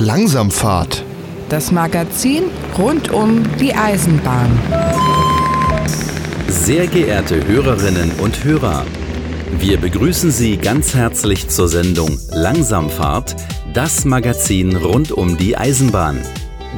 Langsamfahrt. Das Magazin rund um die Eisenbahn. Sehr geehrte Hörerinnen und Hörer, wir begrüßen Sie ganz herzlich zur Sendung Langsamfahrt, das Magazin rund um die Eisenbahn.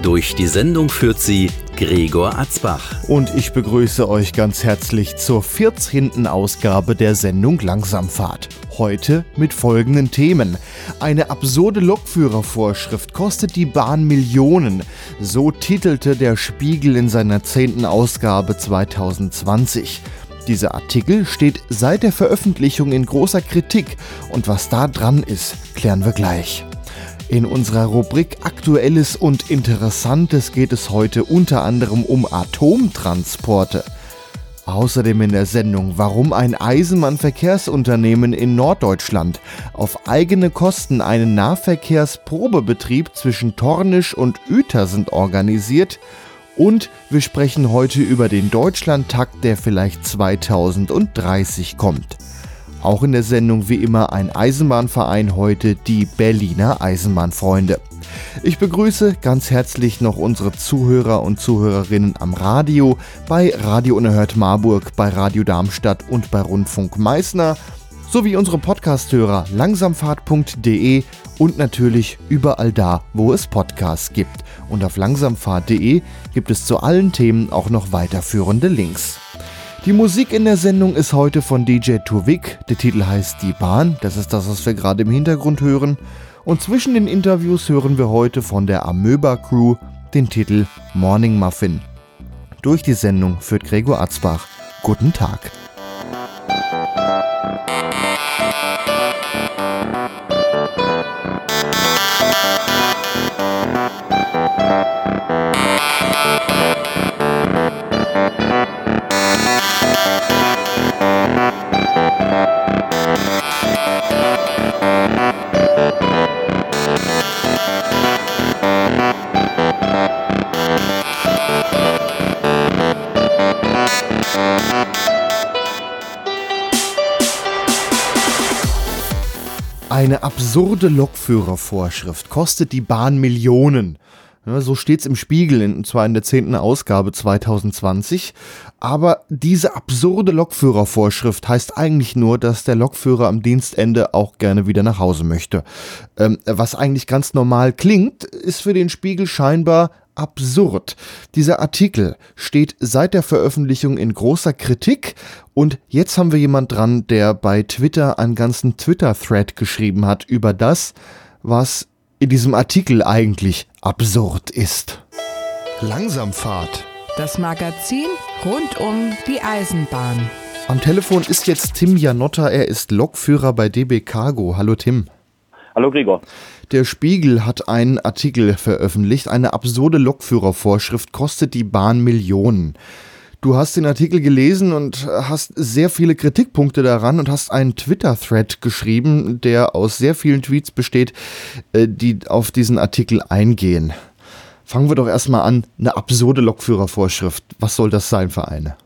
Durch die Sendung führt sie Gregor Atzbach. Und ich begrüße euch ganz herzlich zur 14. Ausgabe der Sendung Langsamfahrt. Heute mit folgenden Themen. Eine absurde Lokführervorschrift kostet die Bahn Millionen. So titelte der Spiegel in seiner 10. Ausgabe 2020. Dieser Artikel steht seit der Veröffentlichung in großer Kritik und was da dran ist, klären wir gleich. In unserer Rubrik Aktuelles und Interessantes geht es heute unter anderem um Atomtransporte. Außerdem in der Sendung, warum ein Eisenbahnverkehrsunternehmen in Norddeutschland auf eigene Kosten einen Nahverkehrsprobebetrieb zwischen Tornisch und Uetersen organisiert und wir sprechen heute über den Deutschlandtakt, der vielleicht 2030 kommt. Auch in der Sendung wie immer ein Eisenbahnverein heute, die Berliner Eisenbahnfreunde. Ich begrüße ganz herzlich noch unsere Zuhörer und Zuhörerinnen am Radio, bei Radio Unerhört Marburg, bei Radio Darmstadt und bei Rundfunk Meißner, sowie unsere Podcasthörer langsamfahrt.de und natürlich überall da, wo es Podcasts gibt. Und auf langsamfahrt.de gibt es zu allen Themen auch noch weiterführende Links. Die Musik in der Sendung ist heute von DJ Tuvik. Der Titel heißt Die Bahn. Das ist das, was wir gerade im Hintergrund hören. Und zwischen den Interviews hören wir heute von der Amöba Crew den Titel Morning Muffin. Durch die Sendung führt Gregor Atzbach. Guten Tag. Eine absurde Lokführervorschrift kostet die Bahn Millionen. Ja, so steht's im Spiegel, und zwar in der zehnten Ausgabe 2020. Aber diese absurde Lokführervorschrift heißt eigentlich nur, dass der Lokführer am Dienstende auch gerne wieder nach Hause möchte. Ähm, was eigentlich ganz normal klingt, ist für den Spiegel scheinbar absurd. Dieser Artikel steht seit der Veröffentlichung in großer Kritik und jetzt haben wir jemand dran, der bei Twitter einen ganzen Twitter-Thread geschrieben hat über das, was in diesem Artikel eigentlich absurd ist. Langsamfahrt. Das Magazin rund um die Eisenbahn. Am Telefon ist jetzt Tim Janotta, er ist Lokführer bei DB Cargo. Hallo Tim. Hallo Gregor. Der Spiegel hat einen Artikel veröffentlicht. Eine absurde Lokführervorschrift kostet die Bahn Millionen. Du hast den Artikel gelesen und hast sehr viele Kritikpunkte daran und hast einen Twitter-Thread geschrieben, der aus sehr vielen Tweets besteht, äh, die auf diesen Artikel eingehen. Fangen wir doch erstmal an. Eine absurde Lokführervorschrift. Was soll das sein für eine?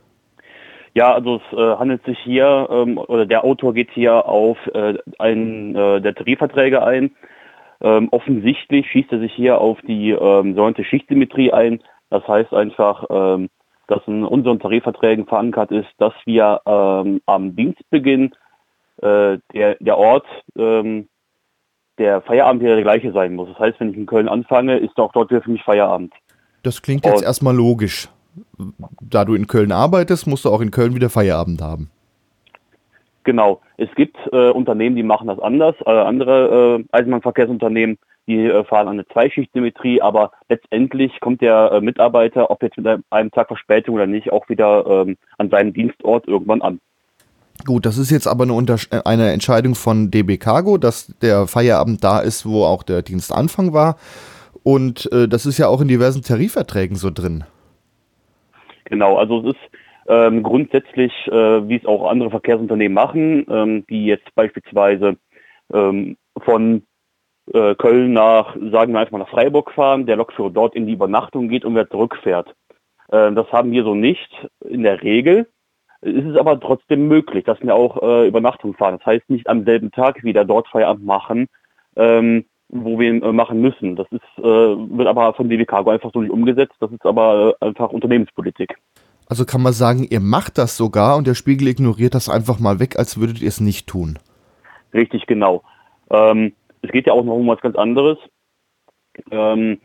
Ja, also es äh, handelt sich hier, ähm, oder der Autor geht hier auf äh, einen äh, der Tarifverträge ein. Ähm, offensichtlich schießt er sich hier auf die ähm, sogenannte Schichtsymmetrie ein. Das heißt einfach, ähm, dass in unseren Tarifverträgen verankert ist, dass wir ähm, am Dienstbeginn äh, der, der Ort ähm, der Feierabend wieder der gleiche sein muss. Das heißt, wenn ich in Köln anfange, ist auch dort wieder für mich Feierabend. Das klingt jetzt Und, erstmal logisch da du in Köln arbeitest, musst du auch in Köln wieder Feierabend haben. Genau. Es gibt äh, Unternehmen, die machen das anders. Äh, andere äh, Eisenbahnverkehrsunternehmen, die äh, fahren eine Zweischichtsymmetrie, aber letztendlich kommt der äh, Mitarbeiter, ob jetzt mit einem Tag Verspätung oder nicht, auch wieder ähm, an seinem Dienstort irgendwann an. Gut, das ist jetzt aber eine, Untersch äh, eine Entscheidung von DB Cargo, dass der Feierabend da ist, wo auch der Dienstanfang war. Und äh, das ist ja auch in diversen Tarifverträgen so drin. Genau, also es ist ähm, grundsätzlich, äh, wie es auch andere Verkehrsunternehmen machen, ähm, die jetzt beispielsweise ähm, von äh, Köln nach, sagen wir einfach mal nach Freiburg fahren, der Lokführer dort in die Übernachtung geht und wieder zurückfährt. Äh, das haben wir so nicht in der Regel. Es ist aber trotzdem möglich, dass wir auch äh, Übernachtung fahren. Das heißt nicht am selben Tag wieder dort Feierabend machen, ähm, wo wir ihn äh, machen müssen. Das ist, äh, wird aber von DB Cargo einfach so nicht umgesetzt. Das ist aber äh, einfach Unternehmenspolitik. Also kann man sagen, ihr macht das sogar und der Spiegel ignoriert das einfach mal weg, als würdet ihr es nicht tun. Richtig, genau. Ähm, es geht ja auch noch um was ganz anderes. Ähm,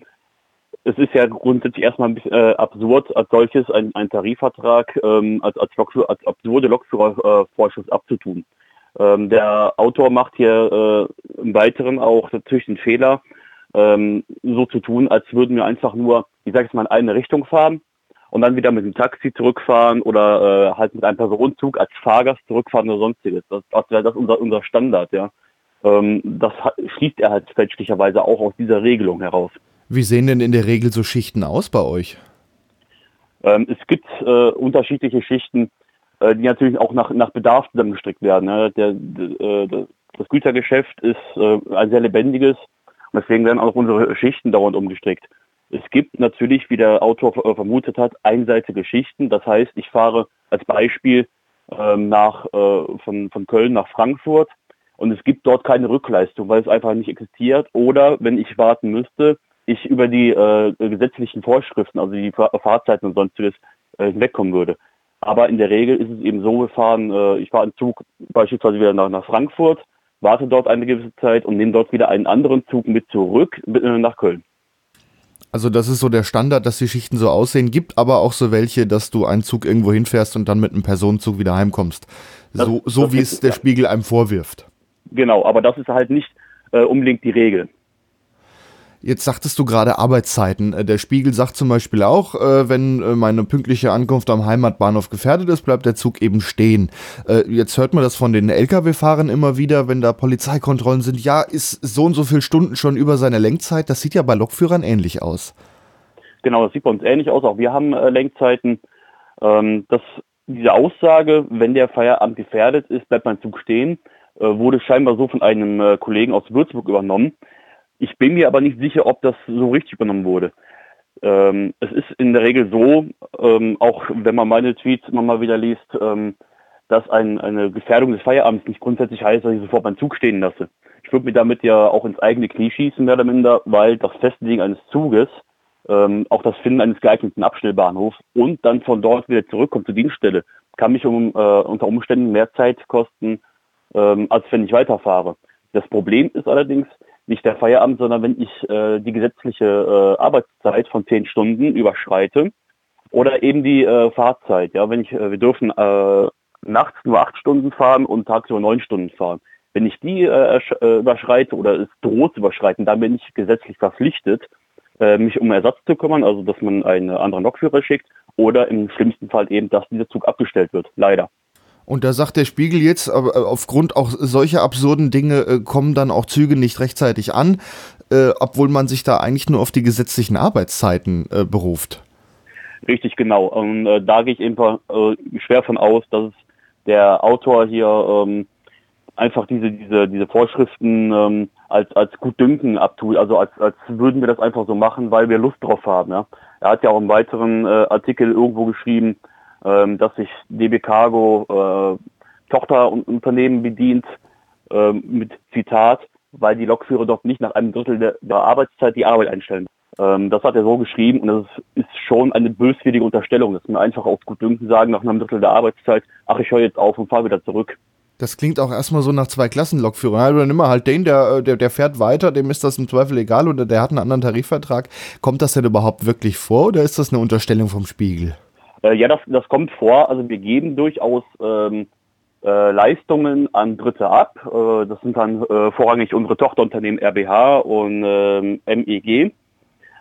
es ist ja grundsätzlich erstmal ein bisschen äh, absurd, als solches ein, ein Tarifvertrag ähm, als, als, Lokführer, als absurde Lokführervorschrift äh, abzutun. Ähm, der Autor macht hier äh, im Weiteren auch natürlich den Fehler, ähm, so zu tun, als würden wir einfach nur, ich sage jetzt mal, in eine Richtung fahren und dann wieder mit dem Taxi zurückfahren oder äh, halt mit einem Personenzug als Fahrgast zurückfahren oder sonstiges. Das, das wäre das unser, unser Standard, ja. Ähm, das schließt er halt fälschlicherweise auch aus dieser Regelung heraus. Wie sehen denn in der Regel so Schichten aus bei euch? Ähm, es gibt äh, unterschiedliche Schichten, äh, die natürlich auch nach, nach Bedarf zusammengestrickt werden. Ne? Der, der, äh, das Gütergeschäft ist äh, ein sehr lebendiges und deswegen werden auch unsere Schichten dauernd umgestrickt. Es gibt natürlich, wie der Autor äh, vermutet hat, einseitige Schichten. Das heißt, ich fahre als Beispiel ähm, nach, äh, von, von Köln nach Frankfurt und es gibt dort keine Rückleistung, weil es einfach nicht existiert. Oder wenn ich warten müsste, ich über die äh, gesetzlichen Vorschriften, also die Fahrzeiten und sonstiges, äh, hinwegkommen würde. Aber in der Regel ist es eben so, wir fahren, äh, ich fahre einen Zug beispielsweise wieder nach, nach Frankfurt, warte dort eine gewisse Zeit und nehme dort wieder einen anderen Zug mit zurück äh, nach Köln. Also das ist so der Standard, dass die Schichten so aussehen. Gibt aber auch so welche, dass du einen Zug irgendwo hinfährst und dann mit einem Personenzug wieder heimkommst. Das, so so wie es der Spiegel einem vorwirft. Genau, aber das ist halt nicht äh, unbedingt die Regel. Jetzt sagtest du gerade Arbeitszeiten. Äh, der Spiegel sagt zum Beispiel auch, äh, wenn äh, meine pünktliche Ankunft am Heimatbahnhof gefährdet ist, bleibt der Zug eben stehen. Jetzt hört man das von den Lkw-Fahrern immer wieder, wenn da Polizeikontrollen sind. Ja, ist so und so viele Stunden schon über seine Lenkzeit. Das sieht ja bei Lokführern ähnlich aus. Genau, das sieht bei uns ähnlich aus. Auch wir haben Lenkzeiten. Ähm, das, diese Aussage, wenn der Feierabend gefährdet ist, bleibt mein Zug stehen, wurde scheinbar so von einem Kollegen aus Würzburg übernommen. Ich bin mir aber nicht sicher, ob das so richtig übernommen wurde. Ähm, es ist in der Regel so, ähm, auch wenn man meine Tweets immer mal wieder liest, ähm, dass ein, eine Gefährdung des Feierabends nicht grundsätzlich heißt, dass ich sofort meinen Zug stehen lasse. Ich würde mir damit ja auch ins eigene Knie schießen, mehr oder minder, weil das Festlegen eines Zuges, ähm, auch das Finden eines geeigneten Abstellbahnhofs und dann von dort wieder zurückkommen zur Dienststelle, kann mich um, äh, unter Umständen mehr Zeit kosten, ähm, als wenn ich weiterfahre. Das Problem ist allerdings, nicht der Feierabend, sondern wenn ich äh, die gesetzliche äh, Arbeitszeit von zehn Stunden überschreite oder eben die äh, Fahrzeit. Ja, wenn ich, äh, wir dürfen äh, nachts nur acht Stunden fahren und tagsüber neun Stunden fahren. Wenn ich die äh, überschreite oder es droht zu überschreiten, dann bin ich gesetzlich verpflichtet, mich um Ersatz zu kümmern, also dass man einen anderen Lokführer schickt oder im schlimmsten Fall eben, dass dieser Zug abgestellt wird. Leider. Und da sagt der Spiegel jetzt, äh, aufgrund auch solcher absurden Dinge äh, kommen dann auch Züge nicht rechtzeitig an, äh, obwohl man sich da eigentlich nur auf die gesetzlichen Arbeitszeiten beruft. Richtig, genau. Und da gehe ich eben schwer von aus, dass der Autor hier ähm, einfach diese, diese, diese Vorschriften ähm, als, als Gutdünken abtut, also als, als würden wir das einfach so machen, weil wir Lust drauf haben. Ja? Er hat ja auch im weiteren Artikel irgendwo geschrieben, ähm, dass sich DB Cargo äh, Tochterunternehmen bedient äh, mit Zitat, weil die Lokführer dort nicht nach einem Drittel der, der Arbeitszeit die Arbeit einstellen. Ähm, das hat er so geschrieben und das ist, schon eine böswillige Unterstellung, dass man einfach auf gut Dünken sagen, nach einem Drittel der Arbeitszeit, ach, ich höre jetzt auf und fahre wieder zurück. Das klingt auch erstmal so nach zwei Klassen Lokführern. Dann immer halt den, der, der, der fährt weiter, dem ist das im Zweifel egal oder der hat einen anderen Tarifvertrag. Kommt das denn überhaupt wirklich vor oder ist das eine Unterstellung vom Spiegel? Äh, ja, das, das kommt vor. Also wir geben durchaus ähm, äh, Leistungen an Dritte ab. Äh, das sind dann äh, vorrangig unsere Tochterunternehmen RBH und ähm, MEG.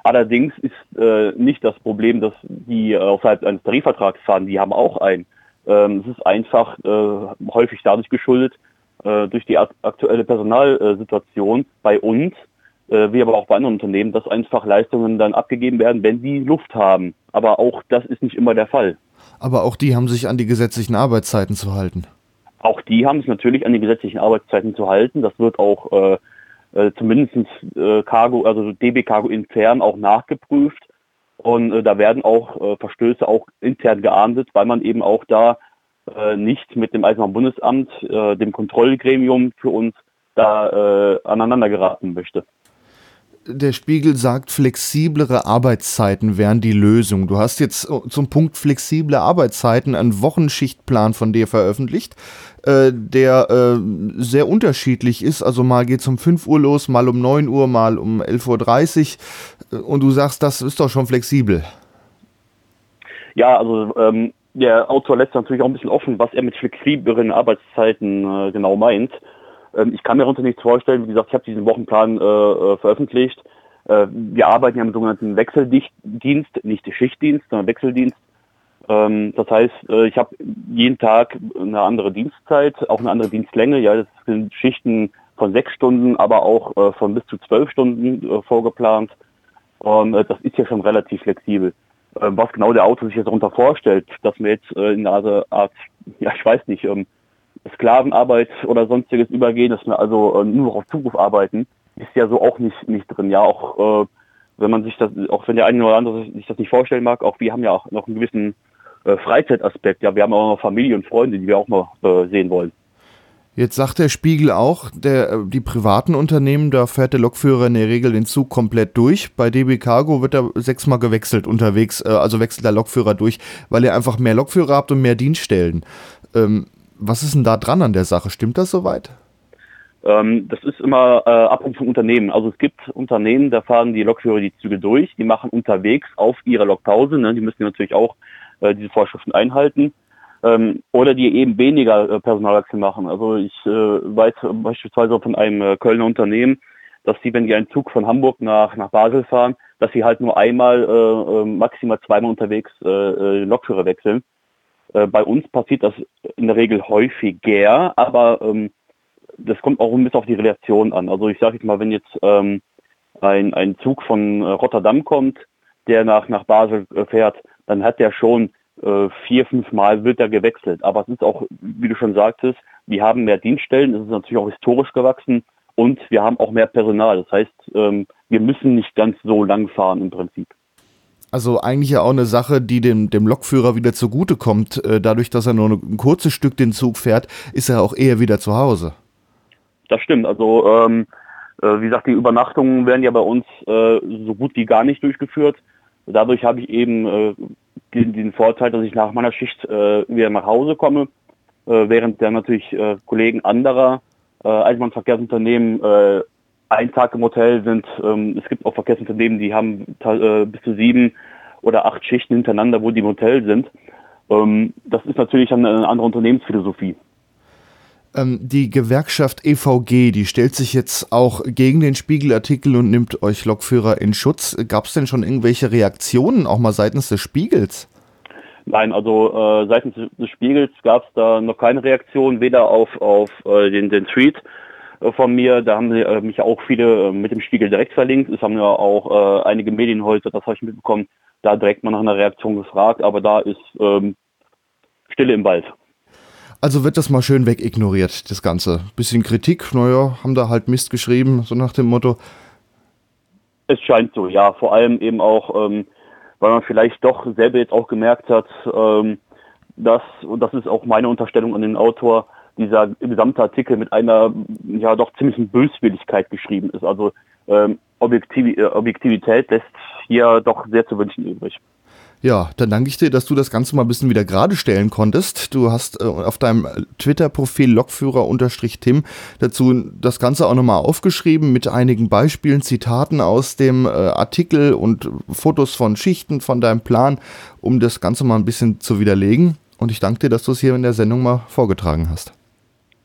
Allerdings ist äh, nicht das Problem, dass die außerhalb eines Tarifvertrags fahren. Die haben auch einen. Ähm, es ist einfach äh, häufig dadurch geschuldet, äh, durch die aktuelle Personalsituation bei uns, wie aber auch bei anderen Unternehmen, dass einfach Leistungen dann abgegeben werden, wenn sie Luft haben. Aber auch das ist nicht immer der Fall. Aber auch die haben sich an die gesetzlichen Arbeitszeiten zu halten. Auch die haben es natürlich an die gesetzlichen Arbeitszeiten zu halten. Das wird auch äh, äh, zumindest äh, Cargo, also DB Cargo intern auch nachgeprüft. Und äh, da werden auch äh, Verstöße auch intern geahndet, weil man eben auch da äh, nicht mit dem Eisenbahnbundesamt, äh, dem Kontrollgremium für uns, da äh, aneinander geraten möchte. Der Spiegel sagt, flexiblere Arbeitszeiten wären die Lösung. Du hast jetzt äh, zum Punkt flexible Arbeitszeiten einen Wochenschichtplan von dir veröffentlicht, äh, der äh, sehr unterschiedlich ist. Also mal geht es um 5 Uhr los, mal um 9 Uhr, mal um 11.30 Uhr. Äh, und du sagst, das ist doch schon flexibel. Ja, also ähm, der Autor lässt natürlich auch ein bisschen offen, was er mit flexibleren Arbeitszeiten äh, genau meint. Ähm, ich kann mir darunter nichts vorstellen. Wie gesagt, ich habe diesen Wochenplan äh, äh, veröffentlicht. Äh, wir arbeiten ja im sogenannten Wechseldienst, nicht Schichtdienst, sondern Wechseldienst. Ähm, das heißt, äh, ich habe jeden Tag eine andere Dienstzeit, auch eine andere Dienstlänge. Ja, das sind Schichten von sechs Stunden, aber auch äh, von bis zu zwölf Stunden äh, vorgeplant. Und das ist ja schon relativ flexibel. was genau der Autor sich jetzt darunter vorstellt, dass wir jetzt in einer Art, ja, ich weiß nicht, ähm, Sklavenarbeit oder sonstiges übergehen, dass wir also äh, nur auf Zuruf arbeiten, ist ja so auch nicht, nicht drin. Ja, auch äh, wenn man sich das, auch wenn der eine oder andere sich das nicht vorstellen mag, auch wir haben ja auch noch einen gewissen äh, Freizeitaspekt. Ja, wir haben auch noch Familie und Freunde, die wir auch mal äh, sehen wollen. Jetzt sagt der Spiegel auch, der, äh, die privaten Unternehmen, da fährt der Lokführer in der Regel den Zug komplett durch. Bei DB Cargo wird er sechsmal gewechselt unterwegs, äh, also wechselt der Lokführer durch, weil ihr einfach mehr Lokführer habt und mehr Dienststellen. Ähm, was ist denn da dran an der Sache? Stimmt das soweit? Ähm, das ist immer äh, abhängig vom Unternehmen. Also es gibt Unternehmen, da fahren die Lokführer die Züge durch, die machen unterwegs auf ihrer Lokpause, ne, die müssen natürlich auch äh, diese Vorschriften einhalten. Ähm, oder die eben weniger äh, Personalwechsel machen. Also ich äh, weiß beispielsweise von einem äh, Kölner Unternehmen, dass sie, wenn die einen Zug von Hamburg nach, nach Basel fahren, dass sie halt nur einmal, äh, äh maximal zweimal unterwegs Lokführer wechseln. Äh, bei uns passiert das in der Regel häufiger, aber ähm, das kommt auch ein bisschen auf die Relation an. Also ich sage jetzt mal, wenn jetzt ähm, ein, ein Zug von äh, Rotterdam kommt, der nach, nach Basel äh, fährt, dann hat der schon äh, vier, fünf Mal wird er gewechselt. Aber es ist auch, wie du schon sagtest, wir haben mehr Dienststellen, es ist natürlich auch historisch gewachsen und wir haben auch mehr Personal. Das heißt, ähm, wir müssen nicht ganz so lang fahren im Prinzip. Also eigentlich ja auch eine Sache, die dem, dem Lokführer wieder zugutekommt. Äh, dadurch, dass er nur ein kurzes Stück den Zug fährt, ist er auch eher wieder zu Hause. Das stimmt. Also ähm, äh, wie gesagt, die Übernachtungen werden ja bei uns äh, so gut wie gar nicht durchgeführt. Dadurch habe ich eben äh, den, den, Vorteil, dass ich nach meiner Schicht äh, wieder nach Hause komme, äh, während dann natürlich Kollegen anderer äh, Eisenbahnverkehrsunternehmen ein Tag im Hotel sind. Ähm, es gibt auch Verkehrsunternehmen, die haben äh, bis zu sieben oder acht Schichten hintereinander, wo die im Hotel sind. Ähm, das ist natürlich eine andere Unternehmensphilosophie. Ähm, die Gewerkschaft EVG, die stellt sich jetzt auch gegen den Spiegelartikel und nimmt euch Lokführer in Schutz. Gab es denn schon irgendwelche Reaktionen, auch mal seitens des Spiegels? Nein, also äh, seitens des Spiegels gab es da noch keine Reaktion, weder auf, auf äh, den, den Tweet von mir. Da haben äh, mich auch viele äh, mit dem Spiegel direkt verlinkt. Es haben ja auch äh, einige Medienhäuser, das habe ich mitbekommen, da direkt mal nach einer Reaktion gefragt, aber da ist ähm, Stille im Wald. Also wird das mal schön wegignoriert, das Ganze. Bisschen Kritik, naja, haben da halt Mist geschrieben, so nach dem Motto. Es scheint so, ja. Vor allem eben auch, ähm, weil man vielleicht doch selber jetzt auch gemerkt hat, ähm, dass, und das ist auch meine Unterstellung an den Autor, dieser gesamte Artikel mit einer ja doch ziemlichen Böswilligkeit geschrieben ist. Also ähm, Objektiv äh, Objektivität lässt hier doch sehr zu wünschen übrig. Ja, dann danke ich dir, dass du das Ganze mal ein bisschen wieder gerade stellen konntest. Du hast äh, auf deinem Twitter-Profil Lokführer-Tim dazu das Ganze auch nochmal aufgeschrieben mit einigen Beispielen, Zitaten aus dem äh, Artikel und Fotos von Schichten von deinem Plan, um das Ganze mal ein bisschen zu widerlegen. Und ich danke dir, dass du es hier in der Sendung mal vorgetragen hast.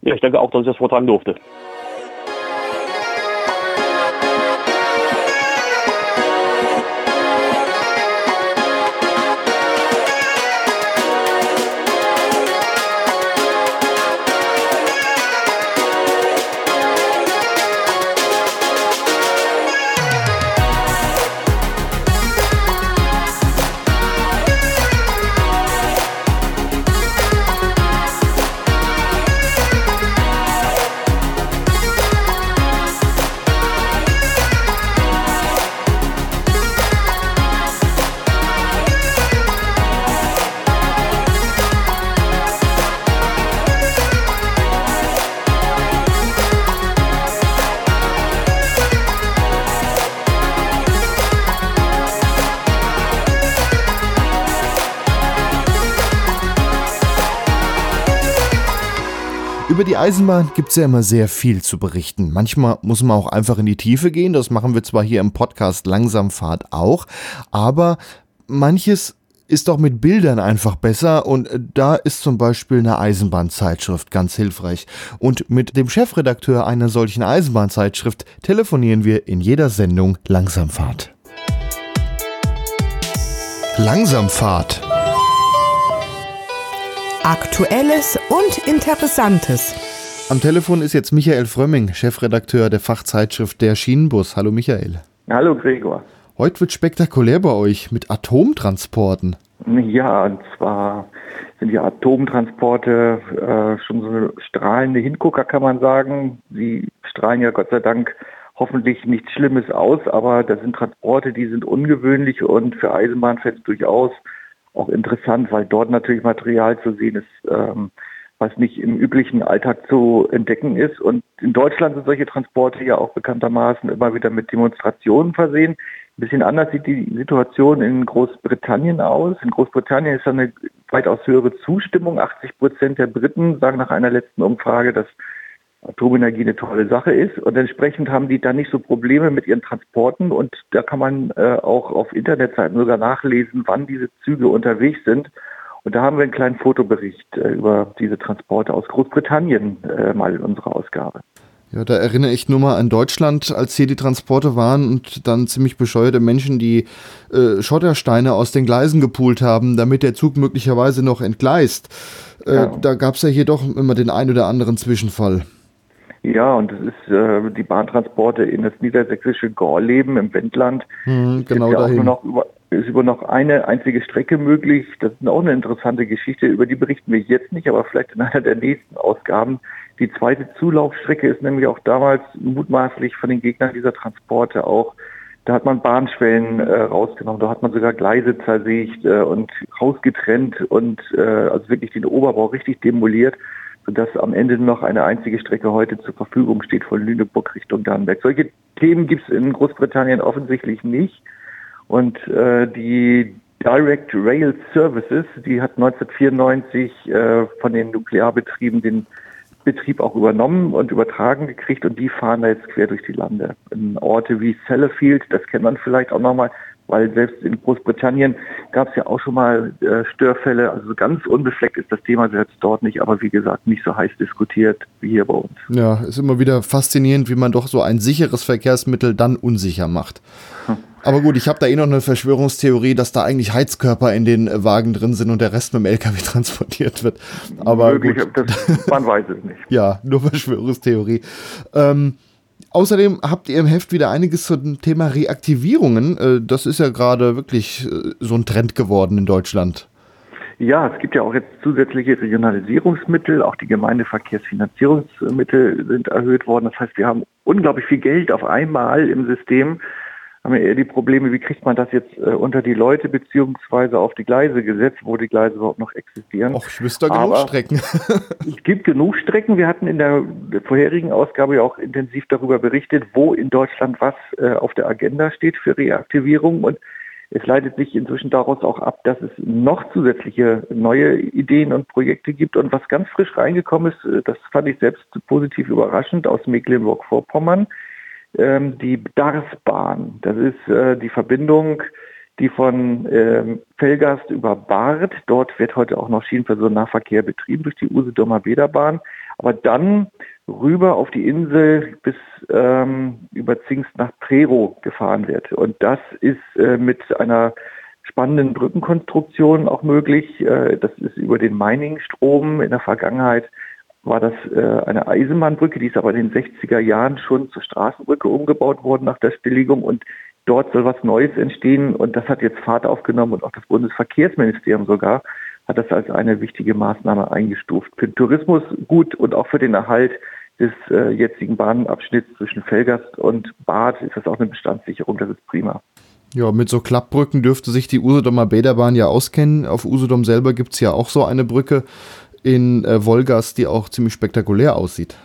Ja, ich danke auch, dass ich das vortragen durfte. Über die Eisenbahn gibt es ja immer sehr viel zu berichten. Manchmal muss man auch einfach in die Tiefe gehen. Das machen wir zwar hier im Podcast Langsamfahrt auch, aber manches ist doch mit Bildern einfach besser und da ist zum Beispiel eine Eisenbahnzeitschrift ganz hilfreich. Und mit dem Chefredakteur einer solchen Eisenbahnzeitschrift telefonieren wir in jeder Sendung Langsamfahrt. Langsamfahrt. Aktuelles und Interessantes. Am Telefon ist jetzt Michael Frömming, Chefredakteur der Fachzeitschrift Der Schienenbus. Hallo Michael. Hallo Gregor. Heute wird spektakulär bei euch mit Atomtransporten. Ja, und zwar sind die Atomtransporte äh, schon so eine strahlende Hingucker, kann man sagen. Sie strahlen ja Gott sei Dank hoffentlich nichts Schlimmes aus, aber das sind Transporte, die sind ungewöhnlich und für Eisenbahnfans durchaus auch interessant, weil dort natürlich Material zu sehen ist, ähm, was nicht im üblichen Alltag zu entdecken ist. Und in Deutschland sind solche Transporte ja auch bekanntermaßen immer wieder mit Demonstrationen versehen. Ein bisschen anders sieht die Situation in Großbritannien aus. In Großbritannien ist eine weitaus höhere Zustimmung. 80 Prozent der Briten sagen nach einer letzten Umfrage, dass Atomenergie eine tolle Sache ist. Und entsprechend haben die da nicht so Probleme mit ihren Transporten. Und da kann man äh, auch auf Internetseiten sogar nachlesen, wann diese Züge unterwegs sind. Und da haben wir einen kleinen Fotobericht äh, über diese Transporte aus Großbritannien äh, mal in unserer Ausgabe. Ja, da erinnere ich nur mal an Deutschland, als hier die Transporte waren und dann ziemlich bescheuerte Menschen, die äh, Schottersteine aus den Gleisen gepult haben, damit der Zug möglicherweise noch entgleist. Äh, ja. Da gab es ja hier doch immer den ein oder anderen Zwischenfall. Ja, und das ist äh, die Bahntransporte in das niedersächsische Gorleben im Wendland. Hm, genau ja dahin. Noch über, ist über noch eine einzige Strecke möglich. Das ist auch eine interessante Geschichte, über die berichten wir jetzt nicht, aber vielleicht in einer der nächsten Ausgaben. Die zweite Zulaufstrecke ist nämlich auch damals mutmaßlich von den Gegnern dieser Transporte auch da hat man Bahnschwellen äh, rausgenommen, da hat man sogar Gleise zersägt äh, und rausgetrennt und äh, also wirklich den Oberbau richtig demoliert sodass am Ende noch eine einzige Strecke heute zur Verfügung steht von Lüneburg Richtung Dannenberg. Solche Themen gibt es in Großbritannien offensichtlich nicht. Und äh, die Direct Rail Services, die hat 1994 äh, von den Nuklearbetrieben den Betrieb auch übernommen und übertragen gekriegt und die fahren da jetzt quer durch die Lande. In Orte wie Sellafield, das kennt man vielleicht auch nochmal, weil selbst in Großbritannien gab es ja auch schon mal äh, Störfälle. Also ganz unbefleckt ist das Thema selbst dort nicht, aber wie gesagt, nicht so heiß diskutiert wie hier bei uns. Ja, ist immer wieder faszinierend, wie man doch so ein sicheres Verkehrsmittel dann unsicher macht. Hm. Aber gut, ich habe da eh noch eine Verschwörungstheorie, dass da eigentlich Heizkörper in den Wagen drin sind und der Rest mit dem LKW transportiert wird. Aber Möglich, gut. Das, man weiß es nicht. ja, nur Verschwörungstheorie. Ähm, Außerdem habt ihr im Heft wieder einiges zum Thema Reaktivierungen. Äh, das ist ja gerade wirklich äh, so ein Trend geworden in Deutschland. Ja, es gibt ja auch jetzt zusätzliche Regionalisierungsmittel, auch die Gemeindeverkehrsfinanzierungsmittel sind erhöht worden. Das heißt, wir haben unglaublich viel Geld auf einmal im System haben wir eher die Probleme, wie kriegt man das jetzt äh, unter die Leute beziehungsweise auf die Gleise gesetzt, wo die Gleise überhaupt noch existieren. Och, ich wüsste genug Strecken. es gibt genug Strecken. Wir hatten in der vorherigen Ausgabe ja auch intensiv darüber berichtet, wo in Deutschland was äh, auf der Agenda steht für Reaktivierung und es leitet sich inzwischen daraus auch ab, dass es noch zusätzliche neue Ideen und Projekte gibt. Und was ganz frisch reingekommen ist, äh, das fand ich selbst positiv überraschend aus Mecklenburg-Vorpommern, ähm, die Darsbahn. Das ist äh, die Verbindung, die von ähm, Felgast über Barth, dort wird heute auch noch Schienenpersonennahverkehr betrieben durch die Usedomer Bäderbahn, aber dann rüber auf die Insel bis ähm, über Zingst nach Prero gefahren wird. Und das ist äh, mit einer spannenden Brückenkonstruktion auch möglich. Äh, das ist über den Mining-Strom in der Vergangenheit war das äh, eine Eisenbahnbrücke, die ist aber in den 60er Jahren schon zur Straßenbrücke umgebaut worden nach der Stilllegung und dort soll was Neues entstehen und das hat jetzt Fahrt aufgenommen und auch das Bundesverkehrsministerium sogar hat das als eine wichtige Maßnahme eingestuft. Für den Tourismus gut und auch für den Erhalt des äh, jetzigen Bahnabschnitts zwischen Felgast und Bad ist das auch eine Bestandssicherung, das ist prima. Ja, mit so Klappbrücken dürfte sich die Usedomer Bäderbahn ja auskennen. Auf Usedom selber gibt es ja auch so eine Brücke in äh, Wolgast, die auch ziemlich spektakulär aussieht.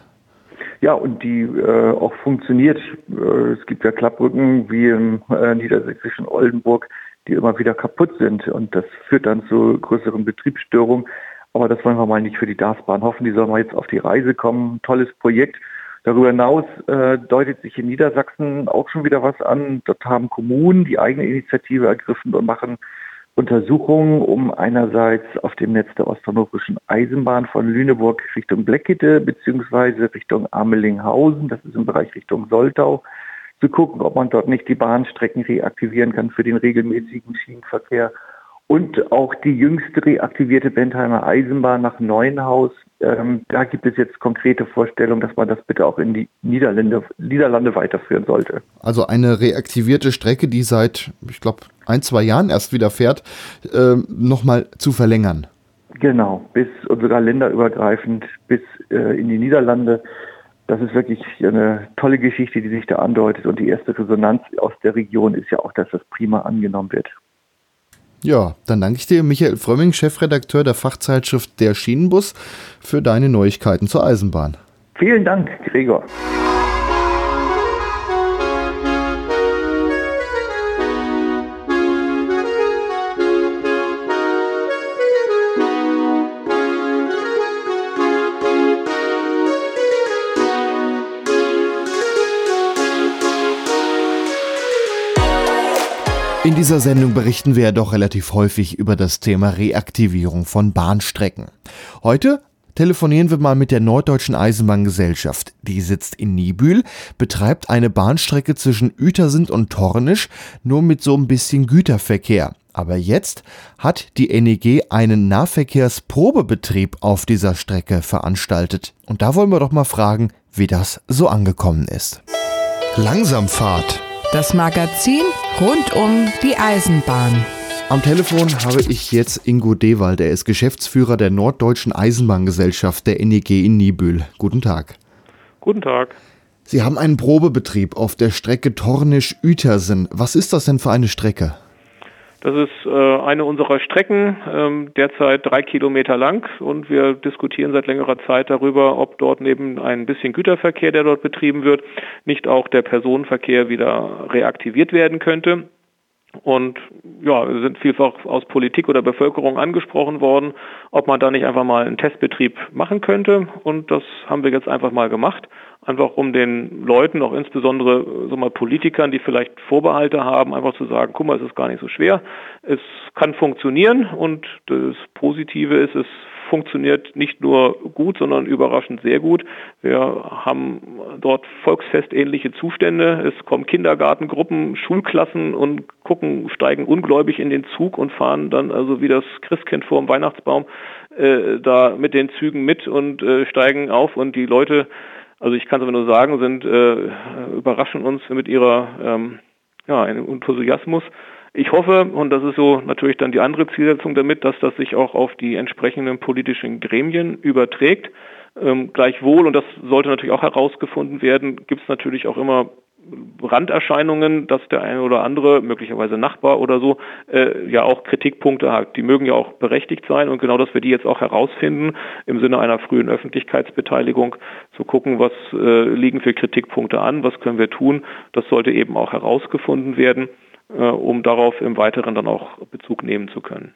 Ja, und die äh, auch funktioniert. Äh, es gibt ja Klappbrücken wie im äh, niedersächsischen Oldenburg, die immer wieder kaputt sind. Und das führt dann zu größeren Betriebsstörungen. Aber das wollen wir mal nicht für die Darßbahn hoffen. Die sollen mal jetzt auf die Reise kommen. Tolles Projekt. Darüber hinaus äh, deutet sich in Niedersachsen auch schon wieder was an. Dort haben Kommunen die eigene Initiative ergriffen und machen Untersuchungen, um einerseits auf dem Netz der osthannoverischen Eisenbahn von Lüneburg Richtung Bleckede beziehungsweise Richtung Amelinghausen, das ist im Bereich Richtung Soltau, zu gucken, ob man dort nicht die Bahnstrecken reaktivieren kann für den regelmäßigen Schienenverkehr. Und auch die jüngste reaktivierte Bentheimer Eisenbahn nach Neuenhaus. Ähm, da gibt es jetzt konkrete Vorstellungen, dass man das bitte auch in die Niederlande, Niederlande weiterführen sollte. Also eine reaktivierte Strecke, die seit, ich glaube, ein, zwei Jahren erst wieder fährt, äh, nochmal zu verlängern. Genau, bis und sogar länderübergreifend bis äh, in die Niederlande. Das ist wirklich eine tolle Geschichte, die sich da andeutet. Und die erste Resonanz aus der Region ist ja auch, dass das prima angenommen wird. Ja, dann danke ich dir, Michael Frömming, Chefredakteur der Fachzeitschrift Der Schienenbus, für deine Neuigkeiten zur Eisenbahn. Vielen Dank, Gregor. Dieser Sendung berichten wir ja doch relativ häufig über das Thema Reaktivierung von Bahnstrecken. Heute telefonieren wir mal mit der Norddeutschen Eisenbahngesellschaft. Die sitzt in Niebühl, betreibt eine Bahnstrecke zwischen Uetersen und Tornisch, nur mit so ein bisschen Güterverkehr. Aber jetzt hat die NEG einen Nahverkehrsprobebetrieb auf dieser Strecke veranstaltet. Und da wollen wir doch mal fragen, wie das so angekommen ist. Langsamfahrt das Magazin rund um die Eisenbahn. Am Telefon habe ich jetzt Ingo Dewald. Er ist Geschäftsführer der Norddeutschen Eisenbahngesellschaft der NEG in Niebüll. Guten Tag. Guten Tag. Sie haben einen Probebetrieb auf der Strecke Tornisch-Uetersen. Was ist das denn für eine Strecke? Das ist äh, eine unserer Strecken, ähm, derzeit drei Kilometer lang und wir diskutieren seit längerer Zeit darüber, ob dort neben ein bisschen Güterverkehr, der dort betrieben wird, nicht auch der Personenverkehr wieder reaktiviert werden könnte. Und ja, wir sind vielfach aus Politik oder Bevölkerung angesprochen worden, ob man da nicht einfach mal einen Testbetrieb machen könnte. Und das haben wir jetzt einfach mal gemacht einfach um den Leuten, auch insbesondere so mal Politikern, die vielleicht Vorbehalte haben, einfach zu sagen, guck mal, es ist gar nicht so schwer, es kann funktionieren und das Positive ist, es funktioniert nicht nur gut, sondern überraschend sehr gut. Wir haben dort volksfestähnliche Zustände. Es kommen Kindergartengruppen, Schulklassen und gucken, steigen ungläubig in den Zug und fahren dann also wie das Christkind vor dem Weihnachtsbaum äh, da mit den Zügen mit und äh, steigen auf und die Leute also ich kann es aber nur sagen, sind äh, überraschen uns mit ihrer ähm, ja, Enthusiasmus. Ich hoffe, und das ist so natürlich dann die andere Zielsetzung damit, dass das sich auch auf die entsprechenden politischen Gremien überträgt. Ähm, gleichwohl, und das sollte natürlich auch herausgefunden werden, gibt es natürlich auch immer Randerscheinungen, dass der eine oder andere, möglicherweise Nachbar oder so, äh, ja auch Kritikpunkte hat. Die mögen ja auch berechtigt sein und genau, dass wir die jetzt auch herausfinden, im Sinne einer frühen Öffentlichkeitsbeteiligung, zu gucken, was äh, liegen für Kritikpunkte an, was können wir tun, das sollte eben auch herausgefunden werden, äh, um darauf im Weiteren dann auch Bezug nehmen zu können.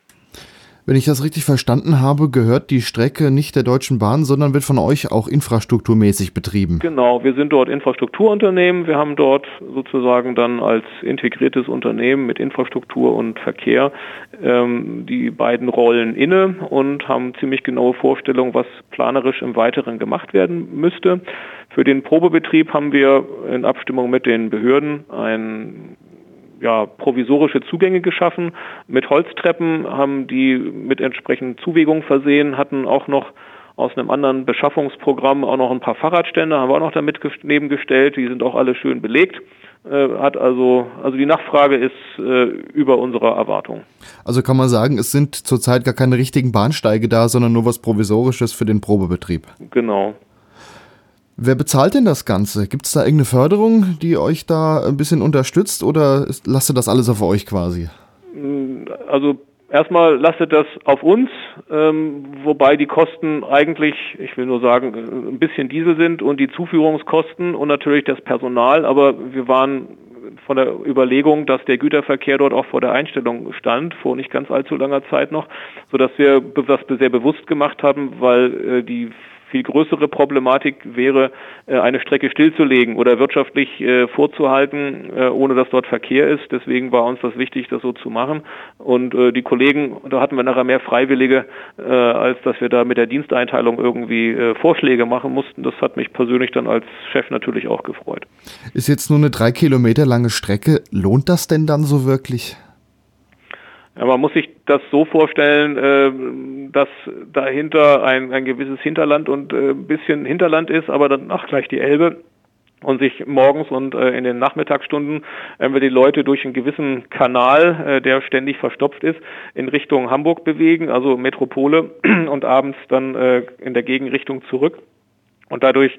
Wenn ich das richtig verstanden habe, gehört die Strecke nicht der Deutschen Bahn, sondern wird von euch auch infrastrukturmäßig betrieben. Genau, wir sind dort Infrastrukturunternehmen. Wir haben dort sozusagen dann als integriertes Unternehmen mit Infrastruktur und Verkehr ähm, die beiden Rollen inne und haben ziemlich genaue Vorstellungen, was planerisch im Weiteren gemacht werden müsste. Für den Probebetrieb haben wir in Abstimmung mit den Behörden ein ja, provisorische Zugänge geschaffen. Mit Holztreppen haben die mit entsprechenden Zuwegungen versehen, hatten auch noch aus einem anderen Beschaffungsprogramm auch noch ein paar Fahrradstände, haben wir auch noch damit nebengestellt. Die sind auch alle schön belegt. Äh, hat also, also die Nachfrage ist äh, über unsere Erwartung. Also kann man sagen, es sind zurzeit gar keine richtigen Bahnsteige da, sondern nur was Provisorisches für den Probebetrieb. Genau. Wer bezahlt denn das Ganze? Gibt es da irgendeine Förderung, die euch da ein bisschen unterstützt oder lasst ihr das alles auf euch quasi? Also erstmal lastet das auf uns, ähm, wobei die Kosten eigentlich, ich will nur sagen, ein bisschen Diesel sind und die Zuführungskosten und natürlich das Personal, aber wir waren von der Überlegung, dass der Güterverkehr dort auch vor der Einstellung stand, vor nicht ganz allzu langer Zeit noch, sodass wir das sehr bewusst gemacht haben, weil äh, die viel größere Problematik wäre, äh, eine Strecke stillzulegen oder wirtschaftlich äh, vorzuhalten, äh, ohne dass dort Verkehr ist. Deswegen war uns das wichtig, das so zu machen. Und die Kollegen, da hatten wir nachher mehr Freiwillige, als dass wir da mit der Diensteinteilung irgendwie Vorschläge machen mussten. Das hat mich persönlich dann als Chef natürlich auch gefreut. Ist jetzt nur eine drei Kilometer lange Strecke. Lohnt das denn dann so wirklich? Ja, man muss sich das so vorstellen, äh, dass dahinter ein, ein gewisses Hinterland und äh, ein bisschen Hinterland ist, aber danach gleich die Elbe und sich morgens und äh, in den Nachmittagsstunden, wir die Leute durch einen gewissen Kanal, äh, der ständig verstopft ist, in Richtung Hamburg bewegen, also Metropole und abends dann äh, in der Gegenrichtung zurück. Und dadurch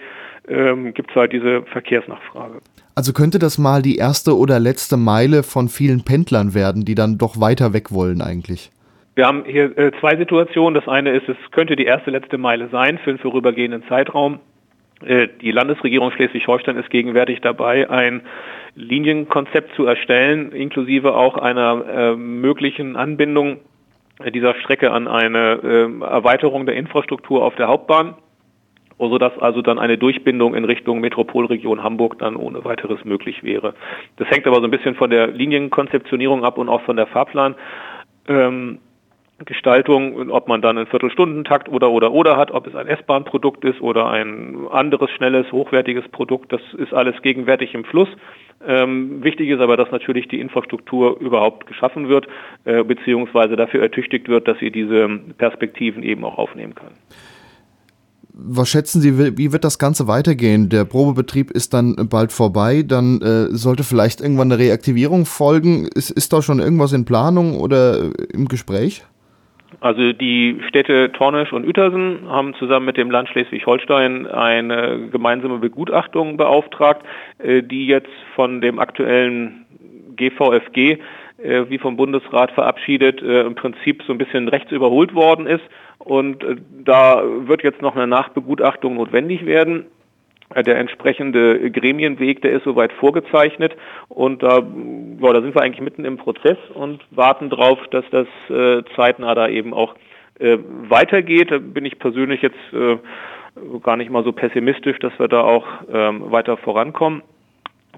ähm, gibt es halt diese Verkehrsnachfrage. Also könnte das mal die erste oder letzte Meile von vielen Pendlern werden, die dann doch weiter weg wollen eigentlich? Wir haben hier äh, zwei Situationen. Das eine ist, es könnte die erste letzte Meile sein für einen vorübergehenden Zeitraum. Äh, die Landesregierung Schleswig-Holstein ist gegenwärtig dabei, ein Linienkonzept zu erstellen, inklusive auch einer äh, möglichen Anbindung dieser Strecke an eine Erweiterung der Infrastruktur auf der Hauptbahn sodass also dann eine Durchbindung in Richtung Metropolregion Hamburg dann ohne weiteres möglich wäre. Das hängt aber so ein bisschen von der Linienkonzeptionierung ab und auch von der Fahrplan. Ähm, ob man dann einen Viertelstundentakt oder oder oder hat, ob es ein S-Bahn-Produkt ist oder ein anderes, schnelles, hochwertiges Produkt, das ist alles gegenwärtig im Fluss. Ähm, wichtig ist aber, dass natürlich die Infrastruktur überhaupt geschaffen wird, äh, beziehungsweise dafür ertüchtigt wird, dass sie diese Perspektiven eben auch aufnehmen kann. Was schätzen Sie, wie wird das Ganze weitergehen? Der Probebetrieb ist dann bald vorbei, dann äh, sollte vielleicht irgendwann eine Reaktivierung folgen. Ist, ist da schon irgendwas in Planung oder im Gespräch? Also die Städte Tornisch und Uetersen haben zusammen mit dem Land Schleswig-Holstein eine gemeinsame Begutachtung beauftragt, äh, die jetzt von dem aktuellen GVFG äh, wie vom Bundesrat verabschiedet, äh, im Prinzip so ein bisschen rechts überholt worden ist. Und äh, da wird jetzt noch eine Nachbegutachtung notwendig werden. Der entsprechende Gremienweg, der ist soweit vorgezeichnet und da, ja, da sind wir eigentlich mitten im Prozess und warten darauf, dass das äh, zeitnah da eben auch äh, weitergeht. Da bin ich persönlich jetzt äh, gar nicht mal so pessimistisch, dass wir da auch ähm, weiter vorankommen.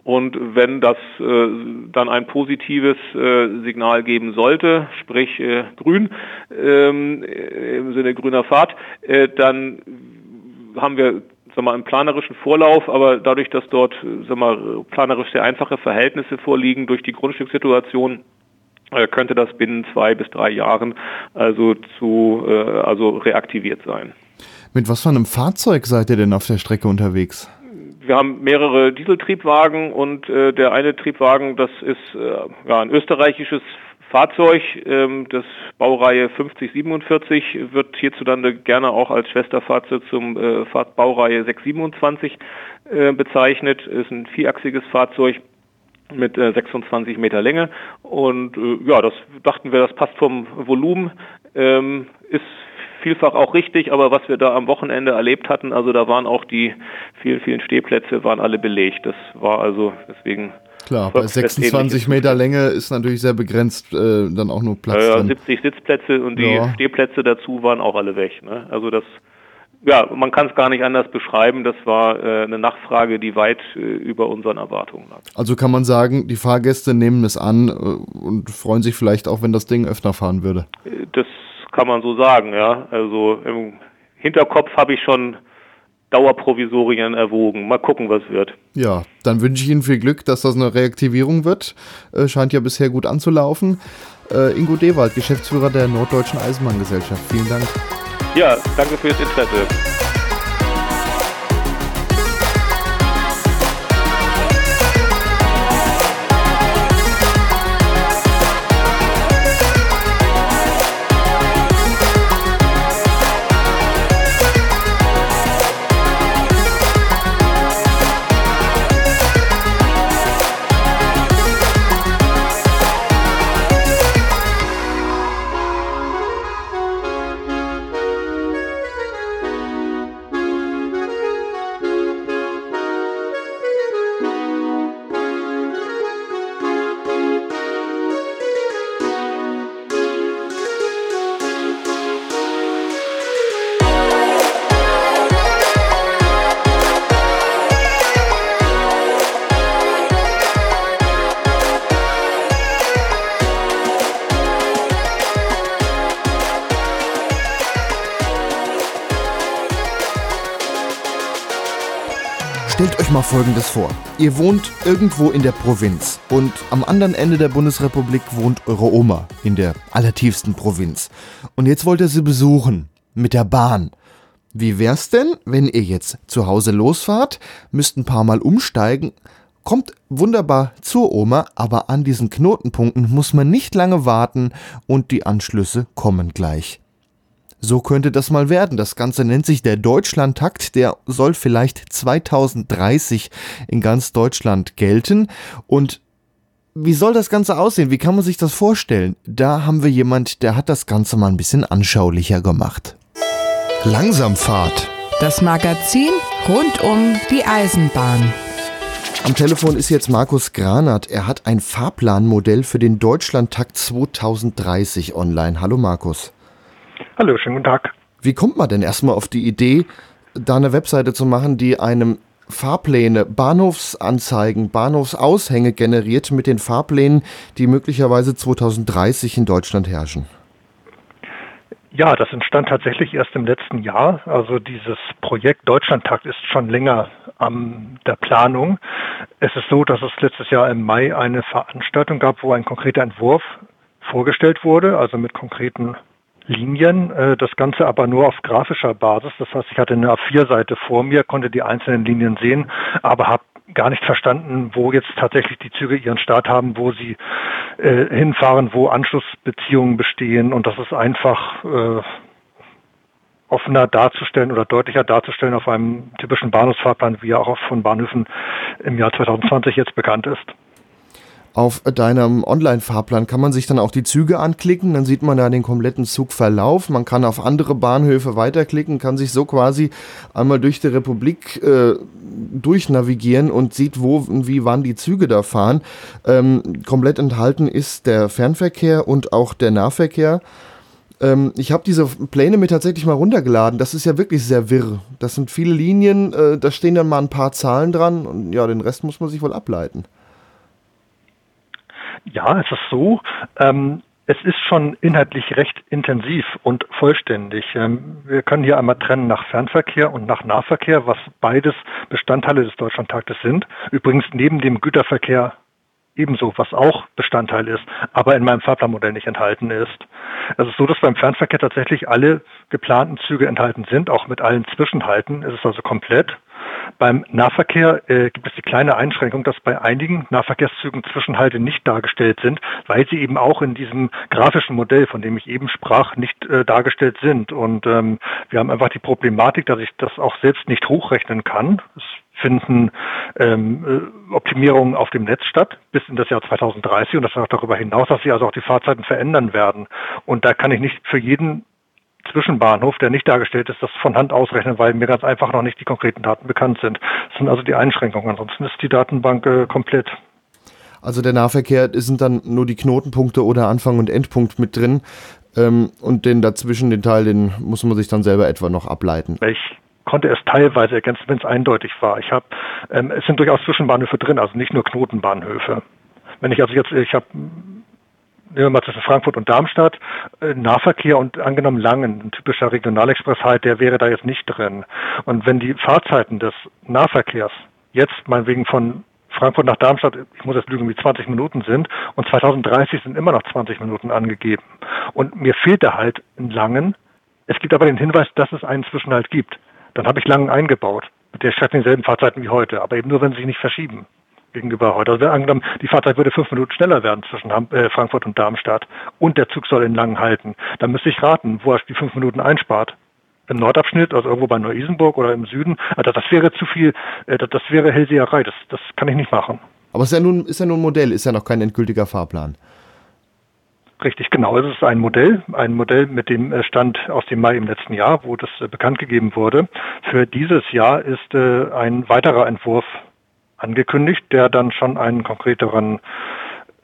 Und wenn das äh, dann ein positives äh, Signal geben sollte, sprich äh, grün ähm, im Sinne grüner Fahrt, äh, dann haben wir sag mal, einen planerischen Vorlauf, aber dadurch, dass dort sag mal, planerisch sehr einfache Verhältnisse vorliegen durch die Grundstückssituation, äh, könnte das binnen zwei bis drei Jahren also zu äh, also reaktiviert sein. Mit was für einem Fahrzeug seid ihr denn auf der Strecke unterwegs? Wir haben mehrere Dieseltriebwagen und äh, der eine Triebwagen, das ist äh, ja, ein österreichisches Fahrzeug, ähm, das Baureihe 5047 wird hierzulande gerne auch als Schwesterfahrzeug zum äh, Baureihe 627 äh, bezeichnet, ist ein vierachsiges Fahrzeug mit äh, 26 Meter Länge. Und äh, ja, das dachten wir, das passt vom Volumen, ähm, ist vielfach auch richtig, aber was wir da am Wochenende erlebt hatten, also da waren auch die vielen, vielen Stehplätze, waren alle belegt. Das war also deswegen. Klar, bei 26 Meter Länge ist natürlich sehr begrenzt äh, dann auch nur Platz. Ja, 70 Sitzplätze und die ja. Stehplätze dazu waren auch alle weg. Ne? Also das ja, man kann es gar nicht anders beschreiben. Das war äh, eine Nachfrage, die weit äh, über unseren Erwartungen lag. Also kann man sagen, die Fahrgäste nehmen es an äh, und freuen sich vielleicht auch, wenn das Ding öfter fahren würde. Das kann man so sagen, ja. Also im Hinterkopf habe ich schon Dauerprovisorien erwogen. Mal gucken, was wird. Ja, dann wünsche ich Ihnen viel Glück, dass das eine Reaktivierung wird. Äh, scheint ja bisher gut anzulaufen. Äh, Ingo Dewald, Geschäftsführer der Norddeutschen Eisenbahngesellschaft. Vielen Dank. Ja, danke fürs Interesse. Stellt euch mal Folgendes vor. Ihr wohnt irgendwo in der Provinz und am anderen Ende der Bundesrepublik wohnt eure Oma in der allertiefsten Provinz. Und jetzt wollt ihr sie besuchen mit der Bahn. Wie wär's denn, wenn ihr jetzt zu Hause losfahrt, müsst ein paar Mal umsteigen, kommt wunderbar zur Oma, aber an diesen Knotenpunkten muss man nicht lange warten und die Anschlüsse kommen gleich. So könnte das mal werden. Das Ganze nennt sich der Deutschlandtakt. Der soll vielleicht 2030 in ganz Deutschland gelten. Und wie soll das Ganze aussehen? Wie kann man sich das vorstellen? Da haben wir jemand, der hat das Ganze mal ein bisschen anschaulicher gemacht. Langsamfahrt. Das Magazin rund um die Eisenbahn. Am Telefon ist jetzt Markus Granat. Er hat ein Fahrplanmodell für den Deutschlandtakt 2030 online. Hallo Markus. Hallo, schönen guten Tag. Wie kommt man denn erstmal auf die Idee, da eine Webseite zu machen, die einem Fahrpläne, Bahnhofsanzeigen, Bahnhofsaushänge generiert mit den Fahrplänen, die möglicherweise 2030 in Deutschland herrschen? Ja, das entstand tatsächlich erst im letzten Jahr. Also dieses Projekt Deutschlandtakt ist schon länger an der Planung. Es ist so, dass es letztes Jahr im Mai eine Veranstaltung gab, wo ein konkreter Entwurf vorgestellt wurde, also mit konkreten Linien, äh, das Ganze aber nur auf grafischer Basis. Das heißt, ich hatte eine A4-Seite vor mir, konnte die einzelnen Linien sehen, aber habe gar nicht verstanden, wo jetzt tatsächlich die Züge ihren Start haben, wo sie äh, hinfahren, wo Anschlussbeziehungen bestehen und das ist einfach äh, offener darzustellen oder deutlicher darzustellen auf einem typischen Bahnhofsfahrplan, wie er auch von Bahnhöfen im Jahr 2020 jetzt bekannt ist. Auf deinem Online-Fahrplan kann man sich dann auch die Züge anklicken, dann sieht man da den kompletten Zugverlauf. Man kann auf andere Bahnhöfe weiterklicken, kann sich so quasi einmal durch die Republik äh, durchnavigieren und sieht, wo und wie wann die Züge da fahren. Ähm, komplett enthalten ist der Fernverkehr und auch der Nahverkehr. Ähm, ich habe diese Pläne mir tatsächlich mal runtergeladen. Das ist ja wirklich sehr wirr. Das sind viele Linien, äh, da stehen dann mal ein paar Zahlen dran und ja, den Rest muss man sich wohl ableiten. Ja, es ist so. Ähm, es ist schon inhaltlich recht intensiv und vollständig. Ähm, wir können hier einmal trennen nach Fernverkehr und nach Nahverkehr, was beides Bestandteile des Deutschlandtaktes sind. Übrigens neben dem Güterverkehr ebenso, was auch Bestandteil ist, aber in meinem Fahrplanmodell nicht enthalten ist. Es ist so, dass beim Fernverkehr tatsächlich alle geplanten Züge enthalten sind, auch mit allen Zwischenhalten. Es ist also komplett. Beim Nahverkehr äh, gibt es die kleine Einschränkung, dass bei einigen Nahverkehrszügen Zwischenhalte nicht dargestellt sind, weil sie eben auch in diesem grafischen Modell, von dem ich eben sprach, nicht äh, dargestellt sind. Und ähm, wir haben einfach die Problematik, dass ich das auch selbst nicht hochrechnen kann. Es finden ähm, äh, Optimierungen auf dem Netz statt bis in das Jahr 2030 und das auch darüber hinaus, dass sie also auch die Fahrzeiten verändern werden. Und da kann ich nicht für jeden Zwischenbahnhof, der nicht dargestellt ist, das von Hand ausrechnen, weil mir ganz einfach noch nicht die konkreten Daten bekannt sind. Das sind also die Einschränkungen. Ansonsten ist die Datenbank äh, komplett. Also der Nahverkehr sind dann nur die Knotenpunkte oder Anfang und Endpunkt mit drin. Ähm, und den dazwischen, den Teil, den muss man sich dann selber etwa noch ableiten. Ich konnte es teilweise ergänzen, wenn es eindeutig war. Ich habe, ähm, es sind durchaus Zwischenbahnhöfe drin, also nicht nur Knotenbahnhöfe. Wenn ich also jetzt, ich habe nehmen wir mal zwischen Frankfurt und Darmstadt, äh, Nahverkehr und angenommen Langen, ein typischer Regionalexpress halt, der wäre da jetzt nicht drin. Und wenn die Fahrzeiten des Nahverkehrs jetzt meinetwegen von Frankfurt nach Darmstadt, ich muss jetzt lügen, wie 20 Minuten sind und 2030 sind immer noch 20 Minuten angegeben. Und mir fehlt da halt in Langen. Es gibt aber den Hinweis, dass es einen Zwischenhalt gibt. Dann habe ich Langen eingebaut. Der schreibt dieselben Fahrzeiten wie heute, aber eben nur, wenn sie sich nicht verschieben gegenüber heute. Also angenommen, die Fahrzeit würde fünf Minuten schneller werden zwischen äh, Frankfurt und Darmstadt und der Zug soll in Langen halten. Dann müsste ich raten, wo er die fünf Minuten einspart. Im Nordabschnitt, also irgendwo bei Neu-Isenburg oder im Süden. Also das wäre zu viel, äh, das wäre Hellseherei, das, das kann ich nicht machen. Aber es ist ja nun, ist ja nun ein Modell, ist ja noch kein endgültiger Fahrplan. Richtig, genau. Es ist ein Modell, ein Modell mit dem äh, Stand aus dem Mai im letzten Jahr, wo das bekannt gegeben wurde. Für dieses Jahr ist ein weiterer Entwurf angekündigt, der dann schon einen konkreteren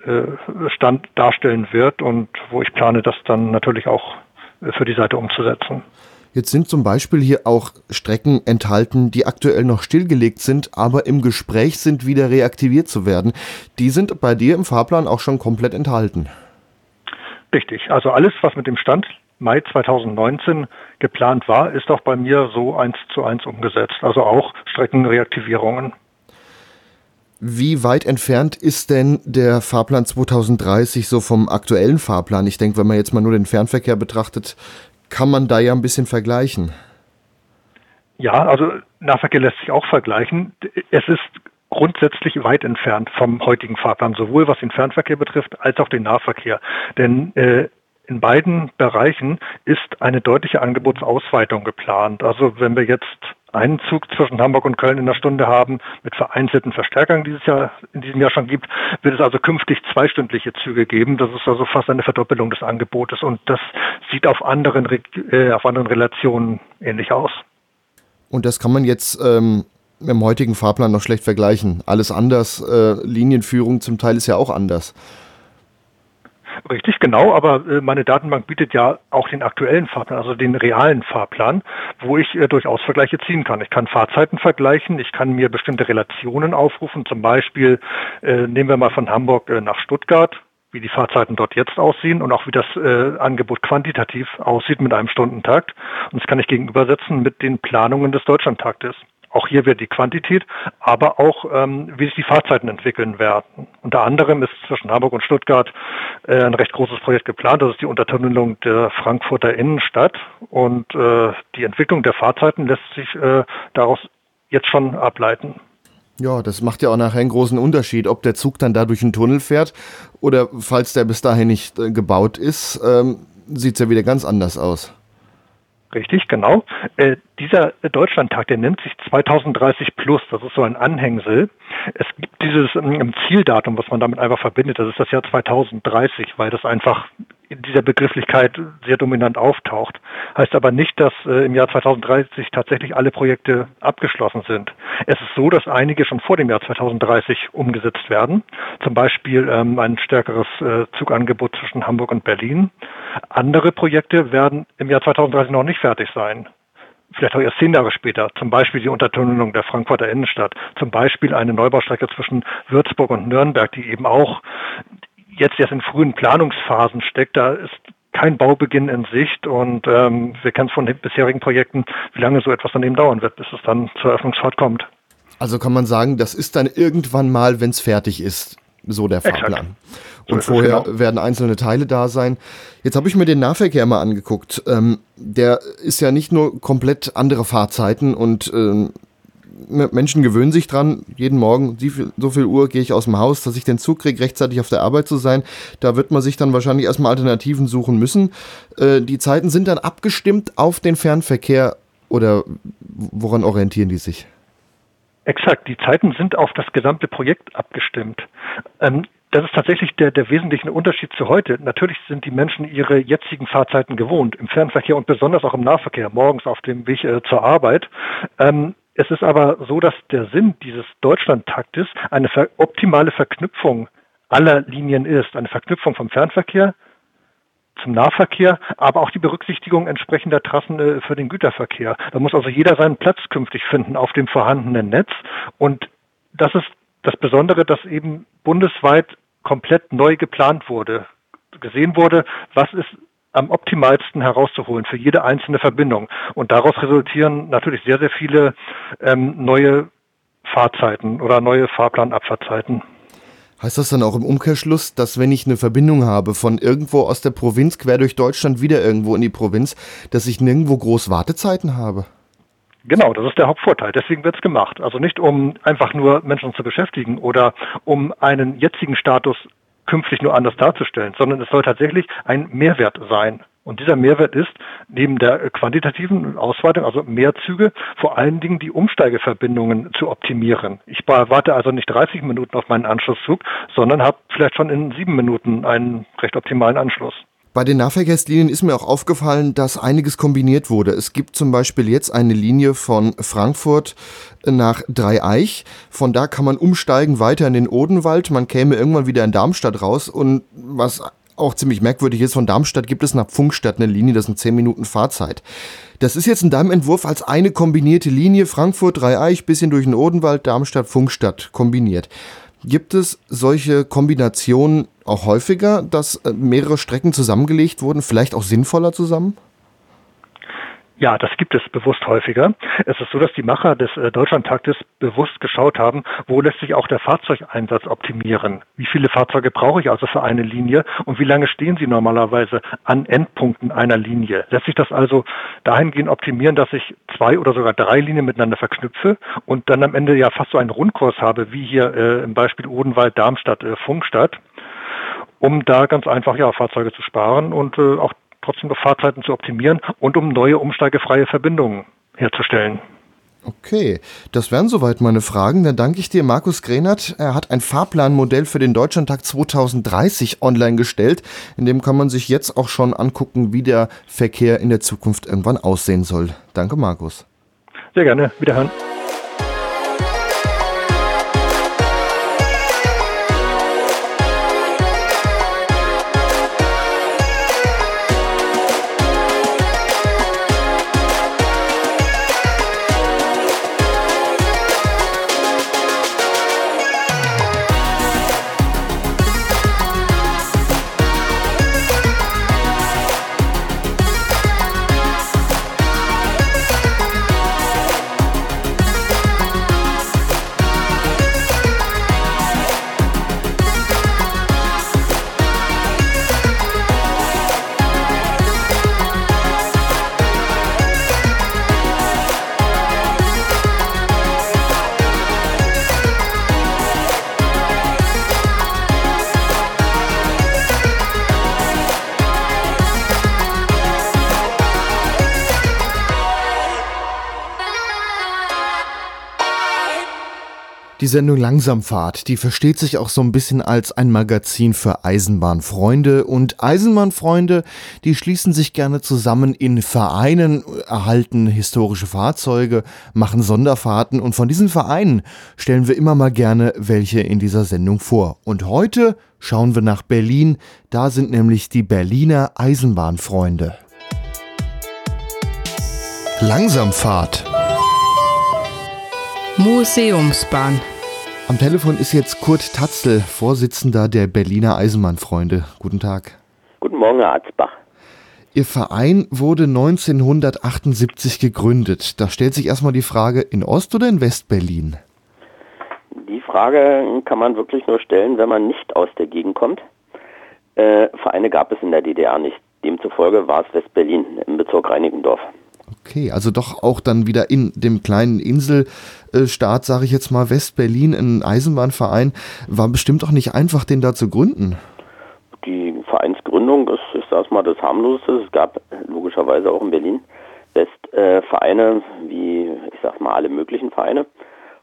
äh, Stand darstellen wird und wo ich plane, das dann natürlich auch äh, für die Seite umzusetzen. Jetzt sind zum Beispiel hier auch Strecken enthalten, die aktuell noch stillgelegt sind, aber im Gespräch sind, wieder reaktiviert zu werden. Die sind bei dir im Fahrplan auch schon komplett enthalten. Richtig. Also alles, was mit dem Stand Mai 2019 geplant war, ist auch bei mir so eins zu eins umgesetzt. Also auch Streckenreaktivierungen. Wie weit entfernt ist denn der Fahrplan 2030 so vom aktuellen Fahrplan? Ich denke, wenn man jetzt mal nur den Fernverkehr betrachtet, kann man da ja ein bisschen vergleichen. Ja, also Nahverkehr lässt sich auch vergleichen. Es ist grundsätzlich weit entfernt vom heutigen Fahrplan, sowohl was den Fernverkehr betrifft als auch den Nahverkehr. Denn äh, in beiden Bereichen ist eine deutliche Angebotsausweitung geplant. Also wenn wir jetzt einen Zug zwischen Hamburg und Köln in der Stunde haben, mit vereinzelten Verstärkern, die es ja in diesem Jahr schon gibt, wird es also künftig zweistündliche Züge geben. Das ist also fast eine Verdoppelung des Angebotes und das sieht auf anderen, äh, auf anderen Relationen ähnlich aus. Und das kann man jetzt ähm, dem heutigen Fahrplan noch schlecht vergleichen. Alles anders, äh, Linienführung zum Teil ist ja auch anders. Richtig, genau, aber äh, meine Datenbank bietet ja auch den aktuellen Fahrplan, also den realen Fahrplan, wo ich äh, durchaus Vergleiche ziehen kann. Ich kann Fahrzeiten vergleichen, ich kann mir bestimmte Relationen aufrufen, zum Beispiel äh, nehmen wir mal von Hamburg äh, nach Stuttgart, wie die Fahrzeiten dort jetzt aussehen und auch wie das äh, Angebot quantitativ aussieht mit einem Stundentakt. Und das kann ich gegenübersetzen mit den Planungen des Deutschlandtaktes. Auch hier wird die Quantität, aber auch ähm, wie sich die Fahrzeiten entwickeln werden. Unter anderem ist zwischen Hamburg und Stuttgart äh, ein recht großes Projekt geplant. Das ist die Untertunnelung der Frankfurter Innenstadt. Und äh, die Entwicklung der Fahrzeiten lässt sich äh, daraus jetzt schon ableiten. Ja, das macht ja auch nachher einen großen Unterschied, ob der Zug dann da durch einen Tunnel fährt oder falls der bis dahin nicht äh, gebaut ist, ähm, sieht es ja wieder ganz anders aus. Richtig, genau. Äh, dieser Deutschlandtag, der nennt sich 2030 plus. Das ist so ein Anhängsel. Es gibt dieses ähm, Zieldatum, was man damit einfach verbindet. Das ist das Jahr 2030, weil das einfach in dieser Begrifflichkeit sehr dominant auftaucht. Heißt aber nicht, dass äh, im Jahr 2030 tatsächlich alle Projekte abgeschlossen sind. Es ist so, dass einige schon vor dem Jahr 2030 umgesetzt werden. Zum Beispiel ähm, ein stärkeres äh, Zugangebot zwischen Hamburg und Berlin. Andere Projekte werden im Jahr 2030 noch nicht fertig sein vielleicht auch erst zehn Jahre später, zum Beispiel die Untertunnelung der Frankfurter Innenstadt, zum Beispiel eine Neubaustrecke zwischen Würzburg und Nürnberg, die eben auch jetzt erst in frühen Planungsphasen steckt. Da ist kein Baubeginn in Sicht und ähm, wir kennen es von den bisherigen Projekten, wie lange so etwas dann eben dauern wird, bis es dann zur Eröffnungsfahrt kommt. Also kann man sagen, das ist dann irgendwann mal, wenn es fertig ist, so der Fahrplan. So und vorher genau. werden einzelne Teile da sein. Jetzt habe ich mir den Nahverkehr mal angeguckt. Ähm, der ist ja nicht nur komplett andere Fahrzeiten und ähm, Menschen gewöhnen sich dran, jeden Morgen so viel Uhr gehe ich aus dem Haus, dass ich den Zug kriege, rechtzeitig auf der Arbeit zu sein. Da wird man sich dann wahrscheinlich erstmal Alternativen suchen müssen. Äh, die Zeiten sind dann abgestimmt auf den Fernverkehr oder woran orientieren die sich? Exakt, die Zeiten sind auf das gesamte Projekt abgestimmt. Ähm, das ist tatsächlich der, der wesentliche Unterschied zu heute. Natürlich sind die Menschen ihre jetzigen Fahrzeiten gewohnt, im Fernverkehr und besonders auch im Nahverkehr, morgens auf dem Weg äh, zur Arbeit. Ähm, es ist aber so, dass der Sinn dieses Deutschlandtaktes eine optimale Verknüpfung aller Linien ist. Eine Verknüpfung vom Fernverkehr zum Nahverkehr, aber auch die Berücksichtigung entsprechender Trassen äh, für den Güterverkehr. Da muss also jeder seinen Platz künftig finden auf dem vorhandenen Netz. Und das ist das Besondere, dass eben bundesweit komplett neu geplant wurde. Gesehen wurde, was ist am optimalsten herauszuholen für jede einzelne Verbindung. Und daraus resultieren natürlich sehr, sehr viele ähm, neue Fahrzeiten oder neue Fahrplanabfahrtzeiten. Heißt das dann auch im Umkehrschluss, dass wenn ich eine Verbindung habe von irgendwo aus der Provinz quer durch Deutschland wieder irgendwo in die Provinz, dass ich nirgendwo groß Wartezeiten habe? Genau, das ist der Hauptvorteil. Deswegen wird es gemacht. Also nicht um einfach nur Menschen zu beschäftigen oder um einen jetzigen Status künftig nur anders darzustellen, sondern es soll tatsächlich ein Mehrwert sein. Und dieser Mehrwert ist neben der quantitativen Ausweitung, also mehr Züge, vor allen Dingen die Umsteigeverbindungen zu optimieren. Ich warte also nicht 30 Minuten auf meinen Anschlusszug, sondern habe vielleicht schon in sieben Minuten einen recht optimalen Anschluss. Bei den Nahverkehrslinien ist mir auch aufgefallen, dass einiges kombiniert wurde. Es gibt zum Beispiel jetzt eine Linie von Frankfurt nach Dreieich. Von da kann man umsteigen weiter in den Odenwald. Man käme irgendwann wieder in Darmstadt raus. Und was auch ziemlich merkwürdig ist, von Darmstadt gibt es nach Pfungstadt eine Linie, das sind 10 Minuten Fahrzeit. Das ist jetzt in deinem Entwurf als eine kombinierte Linie Frankfurt, Dreieich, bisschen durch den Odenwald, Darmstadt, Pfungstadt kombiniert. Gibt es solche Kombinationen auch häufiger, dass äh, mehrere Strecken zusammengelegt wurden, vielleicht auch sinnvoller zusammen? Ja, das gibt es bewusst häufiger. Es ist so, dass die Macher des äh, Deutschlandtaktes bewusst geschaut haben, wo lässt sich auch der Fahrzeugeinsatz optimieren. Wie viele Fahrzeuge brauche ich also für eine Linie und wie lange stehen sie normalerweise an Endpunkten einer Linie? Lässt sich das also dahingehend optimieren, dass ich zwei oder sogar drei Linien miteinander verknüpfe und dann am Ende ja fast so einen Rundkurs habe, wie hier äh, im Beispiel Odenwald, Darmstadt, äh, Funkstadt um da ganz einfach ja Fahrzeuge zu sparen und äh, auch trotzdem noch Fahrzeiten zu optimieren und um neue umsteigefreie Verbindungen herzustellen. Okay, das wären soweit meine Fragen. Dann danke ich dir, Markus Grenert. Er hat ein Fahrplanmodell für den Deutschlandtag 2030 online gestellt. In dem kann man sich jetzt auch schon angucken, wie der Verkehr in der Zukunft irgendwann aussehen soll. Danke, Markus. Sehr gerne. Wiederhören. Die Sendung Langsamfahrt, die versteht sich auch so ein bisschen als ein Magazin für Eisenbahnfreunde. Und Eisenbahnfreunde, die schließen sich gerne zusammen in Vereinen, erhalten historische Fahrzeuge, machen Sonderfahrten. Und von diesen Vereinen stellen wir immer mal gerne welche in dieser Sendung vor. Und heute schauen wir nach Berlin. Da sind nämlich die Berliner Eisenbahnfreunde. Langsamfahrt. Museumsbahn. Am Telefon ist jetzt Kurt Tatzel, Vorsitzender der Berliner Eisenbahnfreunde. Guten Tag. Guten Morgen, Herr Arzbach. Ihr Verein wurde 1978 gegründet. Da stellt sich erstmal die Frage, in Ost- oder in West-Berlin? Die Frage kann man wirklich nur stellen, wenn man nicht aus der Gegend kommt. Äh, Vereine gab es in der DDR nicht. Demzufolge war es West-Berlin im Bezirk Reinickendorf. Okay, also doch auch dann wieder in dem kleinen Inselstaat, sage ich jetzt mal, West-Berlin, ein Eisenbahnverein. War bestimmt auch nicht einfach, den da zu gründen. Die Vereinsgründung ist, ich sage das harmloseste. Es gab logischerweise auch in Berlin West äh, Vereine, wie ich sag mal, alle möglichen Vereine.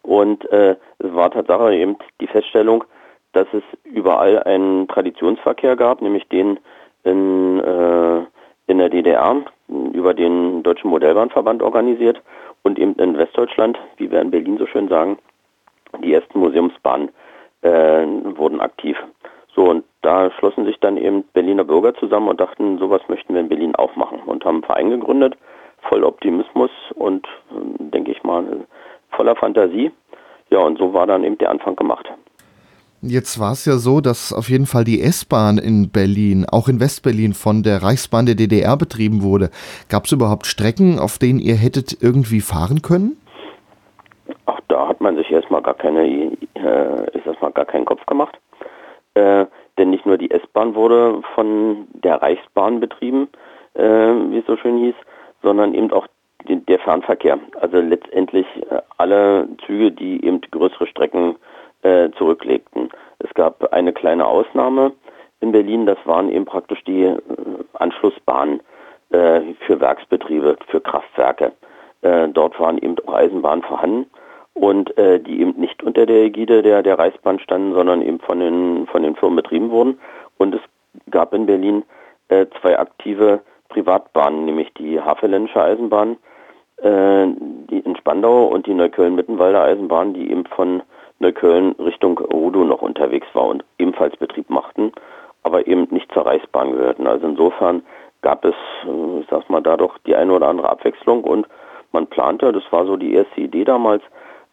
Und äh, es war Tatsache eben die Feststellung, dass es überall einen Traditionsverkehr gab, nämlich den in, äh, in der DDR, über den Deutschen Modellbahnverband organisiert und eben in Westdeutschland, wie wir in Berlin so schön sagen, die ersten Museumsbahnen äh, wurden aktiv. So, und da schlossen sich dann eben Berliner Bürger zusammen und dachten, sowas möchten wir in Berlin auch machen und haben einen Verein gegründet, voll Optimismus und, äh, denke ich mal, voller Fantasie. Ja, und so war dann eben der Anfang gemacht. Jetzt war es ja so, dass auf jeden Fall die S-Bahn in Berlin, auch in Westberlin, von der Reichsbahn der DDR betrieben wurde. Gab es überhaupt Strecken, auf denen ihr hättet irgendwie fahren können? Ach, da hat man sich erstmal gar keine, äh, ist erstmal gar keinen Kopf gemacht. Äh, denn nicht nur die S-Bahn wurde von der Reichsbahn betrieben, äh, wie es so schön hieß, sondern eben auch die, der Fernverkehr. Also letztendlich äh, alle Züge, die eben größere Strecken äh, zurücklegten. Es gab eine kleine Ausnahme in Berlin, das waren eben praktisch die äh, Anschlussbahnen äh, für Werksbetriebe, für Kraftwerke. Äh, dort waren eben auch Eisenbahnen vorhanden und äh, die eben nicht unter der Ägide der, der Reichsbahn standen, sondern eben von den, von den Firmen betrieben wurden. Und es gab in Berlin äh, zwei aktive Privatbahnen, nämlich die Havelländische Eisenbahn, äh, die in Spandau und die Neukölln-Mittenwalder Eisenbahn, die eben von Neukölln Richtung Rudow noch unterwegs war und ebenfalls Betrieb machten, aber eben nicht zur Reichsbahn gehörten. Also insofern gab es, äh, ich sag mal, da doch die eine oder andere Abwechslung und man plante, das war so die erste Idee damals,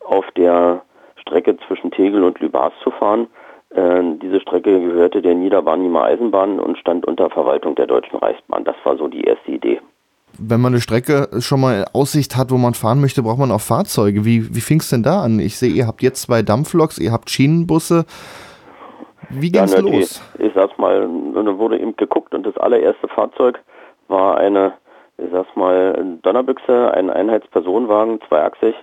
auf der Strecke zwischen Tegel und Lübars zu fahren. Äh, diese Strecke gehörte der Niederbarnimer Eisenbahn und stand unter Verwaltung der Deutschen Reichsbahn. Das war so die erste Idee. Wenn man eine Strecke schon mal Aussicht hat, wo man fahren möchte, braucht man auch Fahrzeuge. Wie, wie fing es denn da an? Ich sehe, ihr habt jetzt zwei Dampfloks, ihr habt Schienenbusse. Wie ging's ja, ne, los? Die, ich sag's mal, da wurde eben geguckt und das allererste Fahrzeug war eine, ich sag's mal, Donnerbüchse, ein Einheitspersonenwagen, zweiachsig,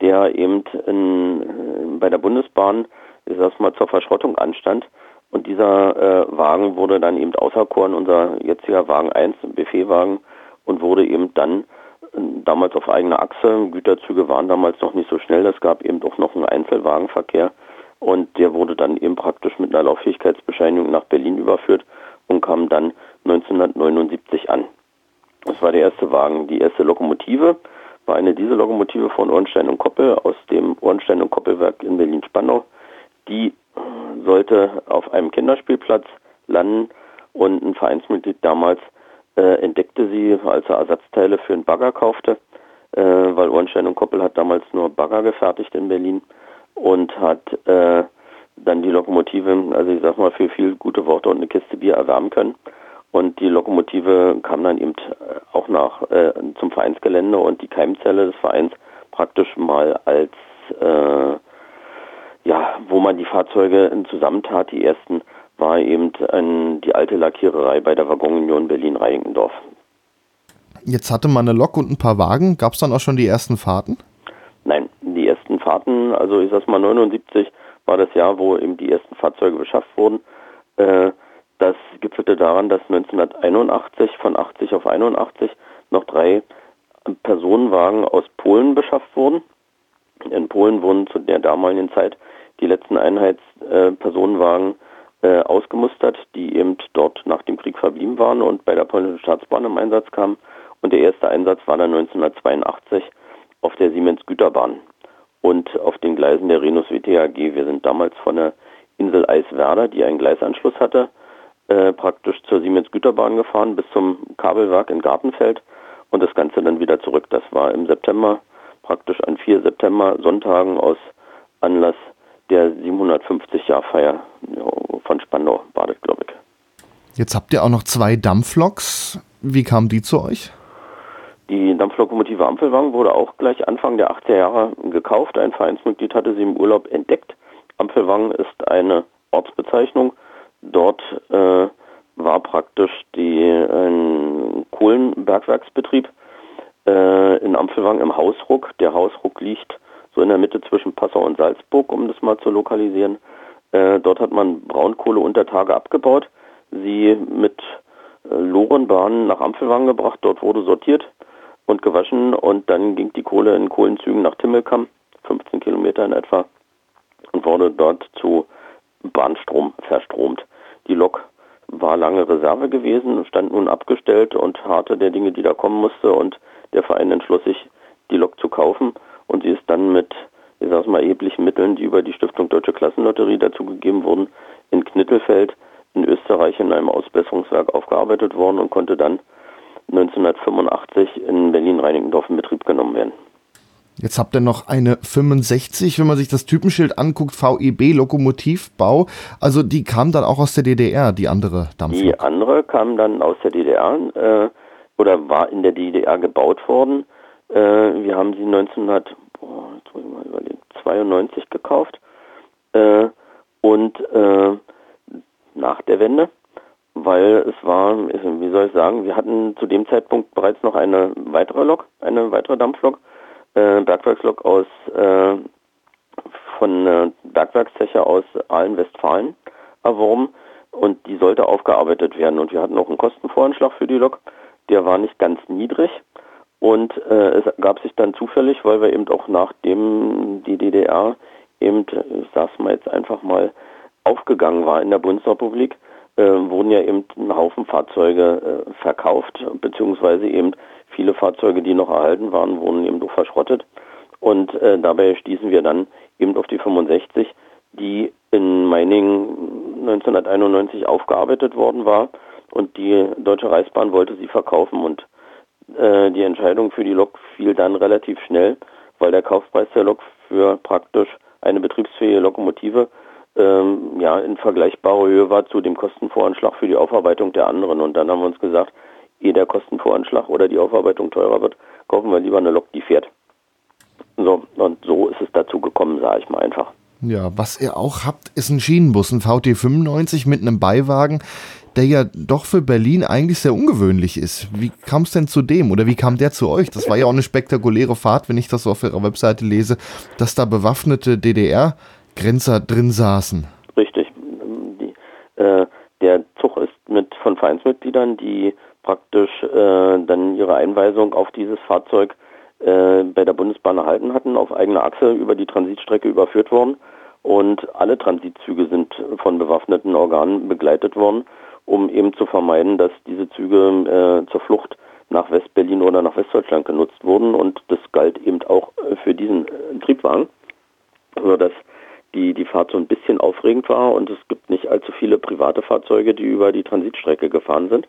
der eben in, bei der Bundesbahn, ich sag's mal, zur Verschrottung anstand. Und dieser äh, Wagen wurde dann eben auserkoren, unser jetziger Wagen 1, Buffetwagen, und wurde eben dann äh, damals auf eigener Achse. Güterzüge waren damals noch nicht so schnell. Es gab eben auch noch einen Einzelwagenverkehr. Und der wurde dann eben praktisch mit einer Lauffähigkeitsbescheinigung nach Berlin überführt und kam dann 1979 an. Das war der erste Wagen. Die erste Lokomotive war eine Diesellokomotive von Ornstein und Koppel aus dem Ornstein und Koppelwerk in Berlin-Spandau. Die sollte auf einem Kinderspielplatz landen und ein Vereinsmitglied damals äh, entdeckte sie, als er Ersatzteile für einen Bagger kaufte, äh, weil Ornstein und Koppel hat damals nur Bagger gefertigt in Berlin und hat äh, dann die Lokomotive, also ich sag mal, für viel gute Worte und eine Kiste Bier erwärmen können. Und die Lokomotive kam dann eben äh, auch nach äh, zum Vereinsgelände und die Keimzelle des Vereins praktisch mal als äh, ja, wo man die Fahrzeuge zusammentat, die ersten, war eben ein, die alte Lackiererei bei der Waggonunion Berlin-Reinickendorf. Jetzt hatte man eine Lok und ein paar Wagen. Gab es dann auch schon die ersten Fahrten? Nein, die ersten Fahrten, also ich sag's mal 79 war das Jahr, wo eben die ersten Fahrzeuge beschafft wurden. Äh, das gipfelte daran, dass 1981 von 80 auf 81 noch drei Personenwagen aus Polen beschafft wurden. In Polen wurden zu der damaligen Zeit die letzten Einheitspersonenwagen äh, äh, ausgemustert, die eben dort nach dem Krieg verblieben waren und bei der polnischen Staatsbahn im Einsatz kamen. Und der erste Einsatz war dann 1982 auf der Siemens Güterbahn und auf den Gleisen der Renus WTAG. Wir sind damals von der Insel Eiswerder, die einen Gleisanschluss hatte, äh, praktisch zur Siemens Güterbahn gefahren bis zum Kabelwerk in Gartenfeld und das Ganze dann wieder zurück. Das war im September, praktisch an vier September Sonntagen aus Anlass der 750-Jahr-Feier von Spandau das, glaube ich. Jetzt habt ihr auch noch zwei Dampfloks. Wie kamen die zu euch? Die Dampflokomotive Ampelwagen wurde auch gleich Anfang der 80er Jahre gekauft. Ein Vereinsmitglied hatte sie im Urlaub entdeckt. Ampelwagen ist eine Ortsbezeichnung. Dort äh, war praktisch die, ein Kohlenbergwerksbetrieb äh, in Ampelwang im Hausruck. Der Hausruck liegt so in der Mitte zwischen Passau und Salzburg, um das mal zu lokalisieren. Äh, dort hat man Braunkohle unter Tage abgebaut, sie mit äh, Lorenbahnen nach Ampelwang gebracht, dort wurde sortiert und gewaschen und dann ging die Kohle in Kohlenzügen nach Timmelkamp, 15 Kilometer in etwa, und wurde dort zu Bahnstrom verstromt. Die Lok war lange Reserve gewesen, stand nun abgestellt und harte der Dinge, die da kommen musste und der Verein entschloss sich, die Lok zu kaufen und sie ist dann mit, ich sag's mal, erheblichen Mitteln, die über die Stiftung Deutsche Klassenlotterie dazugegeben wurden, in Knittelfeld in Österreich in einem Ausbesserungswerk aufgearbeitet worden und konnte dann 1985 in Berlin-Reinickendorf in Betrieb genommen werden. Jetzt habt ihr noch eine 65, wenn man sich das Typenschild anguckt, VEB Lokomotivbau. Also die kam dann auch aus der DDR, die andere Dampflok. Die andere kam dann aus der DDR äh, oder war in der DDR gebaut worden. Äh, wir haben sie 1992 gekauft. Äh, und äh, nach der Wende weil es war, wie soll ich sagen, wir hatten zu dem Zeitpunkt bereits noch eine weitere Lok, eine weitere Dampflok, äh, Bergwerkslok aus äh, von äh, Bergwerkszeche aus Aalen-Westfalen erworben. Und die sollte aufgearbeitet werden. Und wir hatten auch einen Kostenvoranschlag für die Lok, der war nicht ganz niedrig und äh, es gab sich dann zufällig, weil wir eben auch nachdem die DDR eben, ich sag's mal jetzt einfach mal, aufgegangen war in der Bundesrepublik, äh, wurden ja eben ein Haufen Fahrzeuge äh, verkauft, beziehungsweise eben viele Fahrzeuge, die noch erhalten waren, wurden eben doch verschrottet. Und äh, dabei stießen wir dann eben auf die 65, die in Meiningen 1991 aufgearbeitet worden war und die Deutsche Reichsbahn wollte sie verkaufen und äh, die Entscheidung für die Lok fiel dann relativ schnell, weil der Kaufpreis der Lok für praktisch eine betriebsfähige Lokomotive ähm, ja in vergleichbarer Höhe war zu dem Kostenvoranschlag für die Aufarbeitung der anderen. Und dann haben wir uns gesagt, ehe der Kostenvoranschlag oder die Aufarbeitung teurer wird, kaufen wir lieber eine Lok, die fährt. So, und so ist es dazu gekommen, sage ich mal einfach. Ja, was ihr auch habt, ist ein Schienenbus, ein VT95 mit einem Beiwagen, der ja doch für Berlin eigentlich sehr ungewöhnlich ist. Wie kam es denn zu dem oder wie kam der zu euch? Das war ja auch eine spektakuläre Fahrt, wenn ich das so auf ihrer Webseite lese, dass da bewaffnete DDR-Grenzer drin saßen. Richtig. Die, äh, der Zug ist mit von Vereinsmitgliedern, die praktisch äh, dann ihre Einweisung auf dieses Fahrzeug äh, bei der Bundesbahn erhalten hatten, auf eigener Achse über die Transitstrecke überführt worden. Und alle Transitzüge sind von bewaffneten Organen begleitet worden, um eben zu vermeiden, dass diese Züge äh, zur Flucht nach Westberlin oder nach Westdeutschland genutzt wurden. Und das galt eben auch für diesen äh, Triebwagen, sodass die, die Fahrt so ein bisschen aufregend war und es gibt nicht allzu viele private Fahrzeuge, die über die Transitstrecke gefahren sind.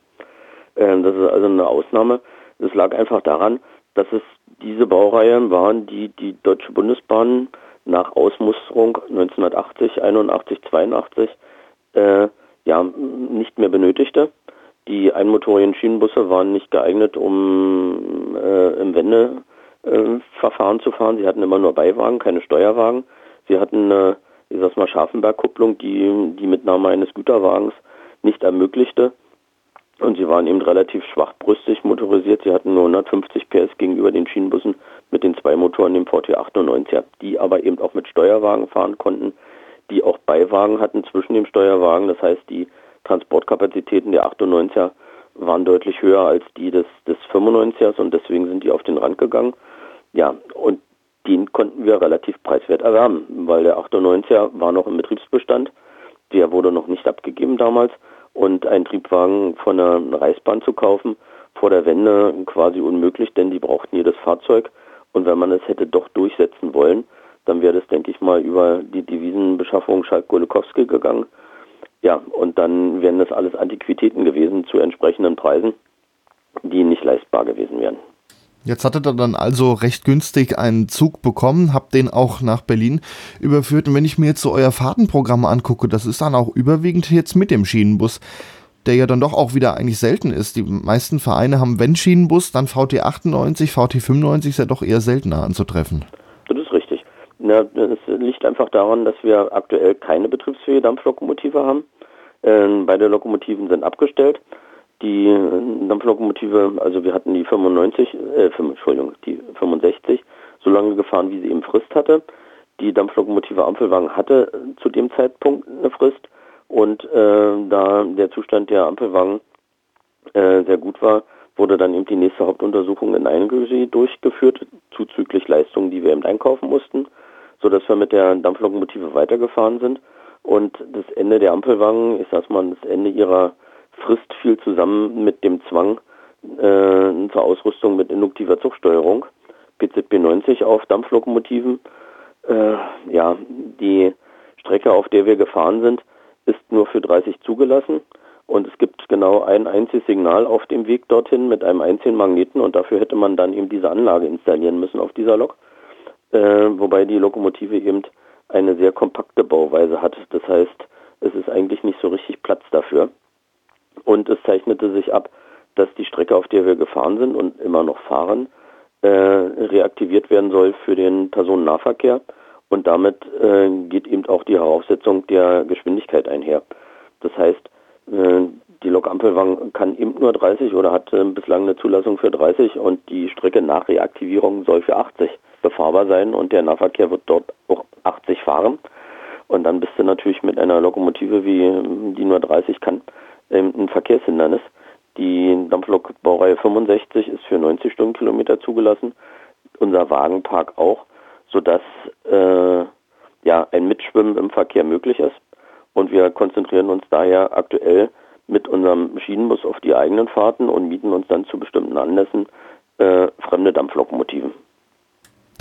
Ähm, das ist also eine Ausnahme. Das lag einfach daran, dass es diese Baureihen waren, die die Deutsche Bundesbahn nach Ausmusterung 1980, 81, 82 äh, ja nicht mehr benötigte. Die einmotorigen Schienenbusse waren nicht geeignet, um äh, im Wendeverfahren zu fahren. Sie hatten immer nur Beiwagen, keine Steuerwagen. Sie hatten eine, ich sag's mal, Scharfenbergkupplung, die die Mitnahme eines Güterwagens nicht ermöglichte. Und sie waren eben relativ schwachbrüstig motorisiert. Sie hatten nur 150 PS gegenüber den Schienenbussen mit den zwei Motoren, dem VT 98, die aber eben auch mit Steuerwagen fahren konnten, die auch Beiwagen hatten zwischen dem Steuerwagen. Das heißt, die Transportkapazitäten der 98er waren deutlich höher als die des, des 95ers und deswegen sind die auf den Rand gegangen. Ja, und den konnten wir relativ preiswert erwärmen, weil der 98er war noch im Betriebsbestand. Der wurde noch nicht abgegeben damals und einen Triebwagen von einer Reichsbahn zu kaufen, vor der Wende quasi unmöglich, denn die brauchten jedes Fahrzeug. Und wenn man es hätte doch durchsetzen wollen, dann wäre das, denke ich mal, über die Devisenbeschaffung Schalk-Golokowski gegangen. Ja, und dann wären das alles Antiquitäten gewesen zu entsprechenden Preisen, die nicht leistbar gewesen wären. Jetzt hattet ihr dann also recht günstig einen Zug bekommen, habt den auch nach Berlin überführt. Und wenn ich mir jetzt so euer Fahrtenprogramm angucke, das ist dann auch überwiegend jetzt mit dem Schienenbus, der ja dann doch auch wieder eigentlich selten ist. Die meisten Vereine haben, wenn Schienenbus, dann VT 98, VT 95 ist ja doch eher seltener anzutreffen. Ja, das liegt einfach daran, dass wir aktuell keine betriebsfähige Dampflokomotive haben. Ähm, beide Lokomotiven sind abgestellt die Dampflokomotive, also wir hatten die 95, äh, 5, Entschuldigung, die 65, so lange gefahren, wie sie eben Frist hatte. Die Dampflokomotive Ampelwagen hatte zu dem Zeitpunkt eine Frist und äh, da der Zustand der Ampelwagen äh, sehr gut war, wurde dann eben die nächste Hauptuntersuchung in Eigenregie durchgeführt, zuzüglich Leistungen, die wir eben einkaufen mussten, sodass wir mit der Dampflokomotive weitergefahren sind. Und das Ende der Ampelwagen, ich sag mal, das Ende ihrer Frist fiel zusammen mit dem Zwang äh, zur Ausrüstung mit induktiver Zugsteuerung, PZB 90 auf Dampflokomotiven. Äh, ja, die Strecke, auf der wir gefahren sind, ist nur für 30 zugelassen und es gibt genau ein einziges Signal auf dem Weg dorthin mit einem einzigen Magneten und dafür hätte man dann eben diese Anlage installieren müssen auf dieser Lok, äh, wobei die Lokomotive eben eine sehr kompakte Bauweise hat. Das heißt, es ist eigentlich nicht so richtig Platz dafür. Und es zeichnete sich ab, dass die Strecke, auf der wir gefahren sind und immer noch fahren, äh, reaktiviert werden soll für den Personennahverkehr. Und damit äh, geht eben auch die Heraussetzung der Geschwindigkeit einher. Das heißt, äh, die Lokampelwagen kann eben nur 30 oder hat äh, bislang eine Zulassung für 30 und die Strecke nach Reaktivierung soll für 80 befahrbar sein und der Nahverkehr wird dort auch 80 fahren. Und dann bist du natürlich mit einer Lokomotive, wie die nur 30 kann, ähm, ein Verkehrshindernis. Die Dampflokbaureihe 65 ist für 90 Stundenkilometer zugelassen, unser Wagenpark auch, sodass äh, ja ein Mitschwimmen im Verkehr möglich ist. Und wir konzentrieren uns daher aktuell mit unserem Schienenbus auf die eigenen Fahrten und mieten uns dann zu bestimmten Anlässen äh, fremde Dampflokomotiven.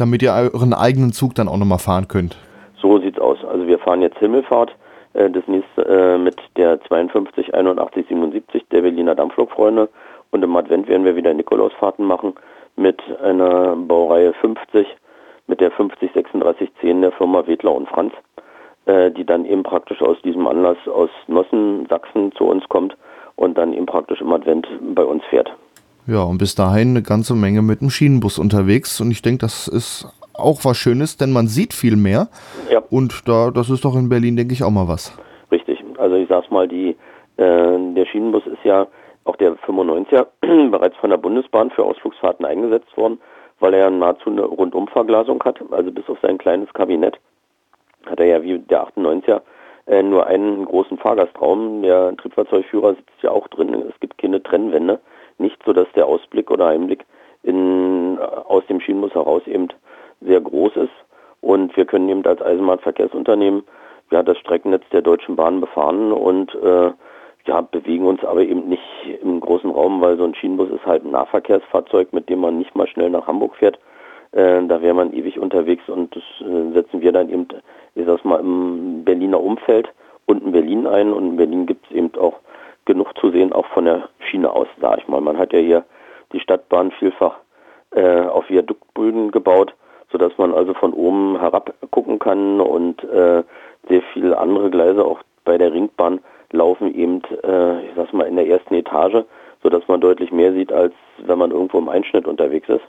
Damit ihr euren eigenen Zug dann auch nochmal fahren könnt. So sieht's aus. Also wir fahren jetzt Himmelfahrt äh, das nächste äh, mit der 52 81 77 der Berliner Dampflokfreunde und im Advent werden wir wieder Nikolausfahrten machen mit einer Baureihe 50 mit der 503610 der Firma Wedler und Franz, äh, die dann eben praktisch aus diesem Anlass aus Nossen, Sachsen zu uns kommt und dann eben praktisch im Advent bei uns fährt. Ja, und bis dahin eine ganze Menge mit dem Schienenbus unterwegs und ich denke, das ist auch was Schönes, denn man sieht viel mehr. Ja. Und da, das ist doch in Berlin, denke ich, auch mal was. Richtig. Also ich sag's mal, die, äh, der Schienenbus ist ja auch der 95er bereits von der Bundesbahn für Ausflugsfahrten eingesetzt worden, weil er nahezu eine Rundumverglasung hat, also bis auf sein kleines Kabinett hat er ja wie der 98er äh, nur einen großen Fahrgastraum. Der Triebfahrzeugführer sitzt ja auch drin. Es gibt keine Trennwände. Nicht so, dass der Ausblick oder Einblick in, aus dem Schienenbus heraus eben sehr groß ist. Und wir können eben als Eisenbahnverkehrsunternehmen ja, das Streckennetz der Deutschen Bahn befahren und äh, ja, bewegen uns aber eben nicht im großen Raum, weil so ein Schienenbus ist halt ein Nahverkehrsfahrzeug, mit dem man nicht mal schnell nach Hamburg fährt. Äh, da wäre man ewig unterwegs und das äh, setzen wir dann eben, ich sag's mal, im Berliner Umfeld und in Berlin ein. Und in Berlin gibt es eben auch genug zu sehen, auch von der Schiene aus, sag ich mal. Man hat ja hier die Stadtbahn vielfach äh, auf Viaduktböden gebaut sodass man also von oben herab gucken kann und äh, sehr viele andere Gleise auch bei der Ringbahn laufen eben, äh, ich sag's mal, in der ersten Etage, sodass man deutlich mehr sieht, als wenn man irgendwo im Einschnitt unterwegs ist.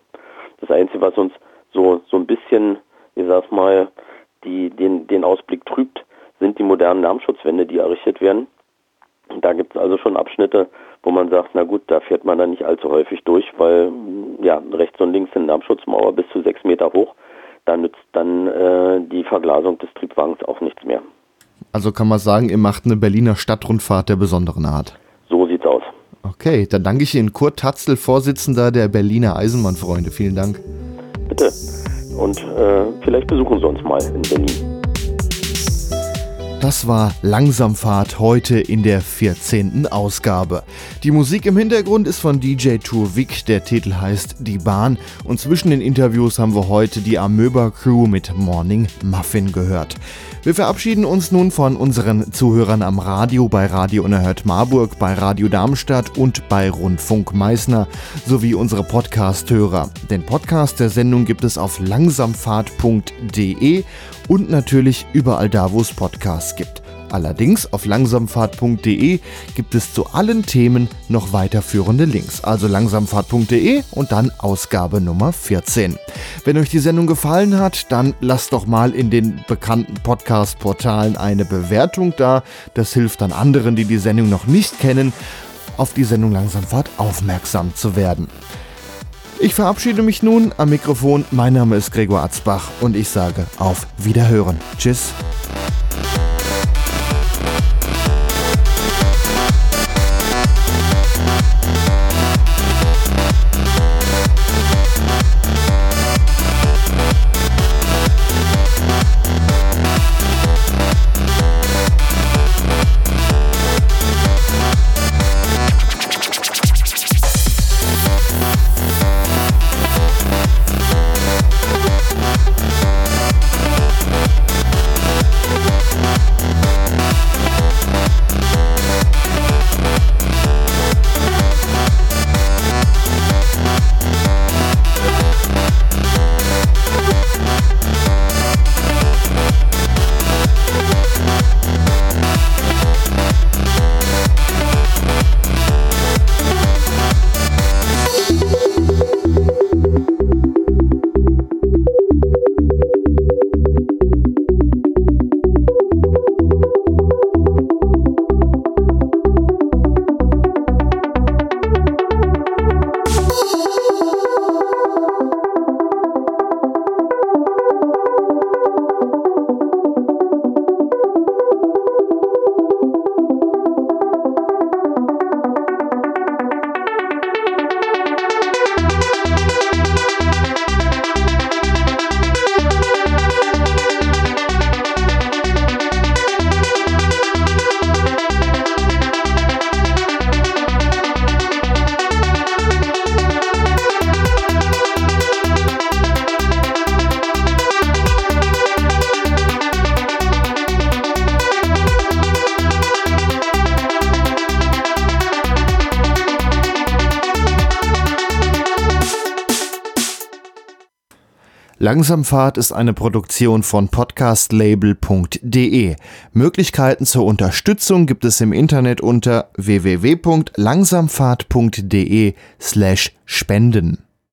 Das Einzige, was uns so, so ein bisschen, ich sag's mal, die, den, den Ausblick trübt, sind die modernen Lärmschutzwände, die errichtet werden. Da gibt es also schon Abschnitte, wo man sagt, na gut, da fährt man dann nicht allzu häufig durch, weil ja rechts und links sind Lärmschutzmauer bis zu sechs Meter hoch. Da nützt dann äh, die Verglasung des Triebwagens auch nichts mehr. Also kann man sagen, ihr macht eine Berliner Stadtrundfahrt der besonderen Art. So sieht's aus. Okay, dann danke ich Ihnen, Kurt Tatzel, Vorsitzender der Berliner Eisenbahnfreunde. Vielen Dank. Bitte. Und äh, vielleicht besuchen Sie uns mal in Berlin. Das war Langsamfahrt heute in der 14. Ausgabe. Die Musik im Hintergrund ist von DJ Turvik, der Titel heißt Die Bahn und zwischen den Interviews haben wir heute die Amöba Crew mit Morning Muffin gehört. Wir verabschieden uns nun von unseren Zuhörern am Radio bei Radio Unerhört Marburg, bei Radio Darmstadt und bei Rundfunk Meißner sowie unsere Podcast-Hörer. Den Podcast der Sendung gibt es auf langsamfahrt.de und natürlich überall da, wo es Podcasts gibt. Allerdings auf langsamfahrt.de gibt es zu allen Themen noch weiterführende Links. Also langsamfahrt.de und dann Ausgabe Nummer 14. Wenn euch die Sendung gefallen hat, dann lasst doch mal in den bekannten Podcast-Portalen eine Bewertung da. Das hilft dann anderen, die die Sendung noch nicht kennen, auf die Sendung Langsamfahrt aufmerksam zu werden. Ich verabschiede mich nun am Mikrofon. Mein Name ist Gregor Atzbach und ich sage auf Wiederhören. Tschüss. Langsamfahrt ist eine Produktion von podcastlabel.de. Möglichkeiten zur Unterstützung gibt es im Internet unter www.langsamfahrt.de slash spenden.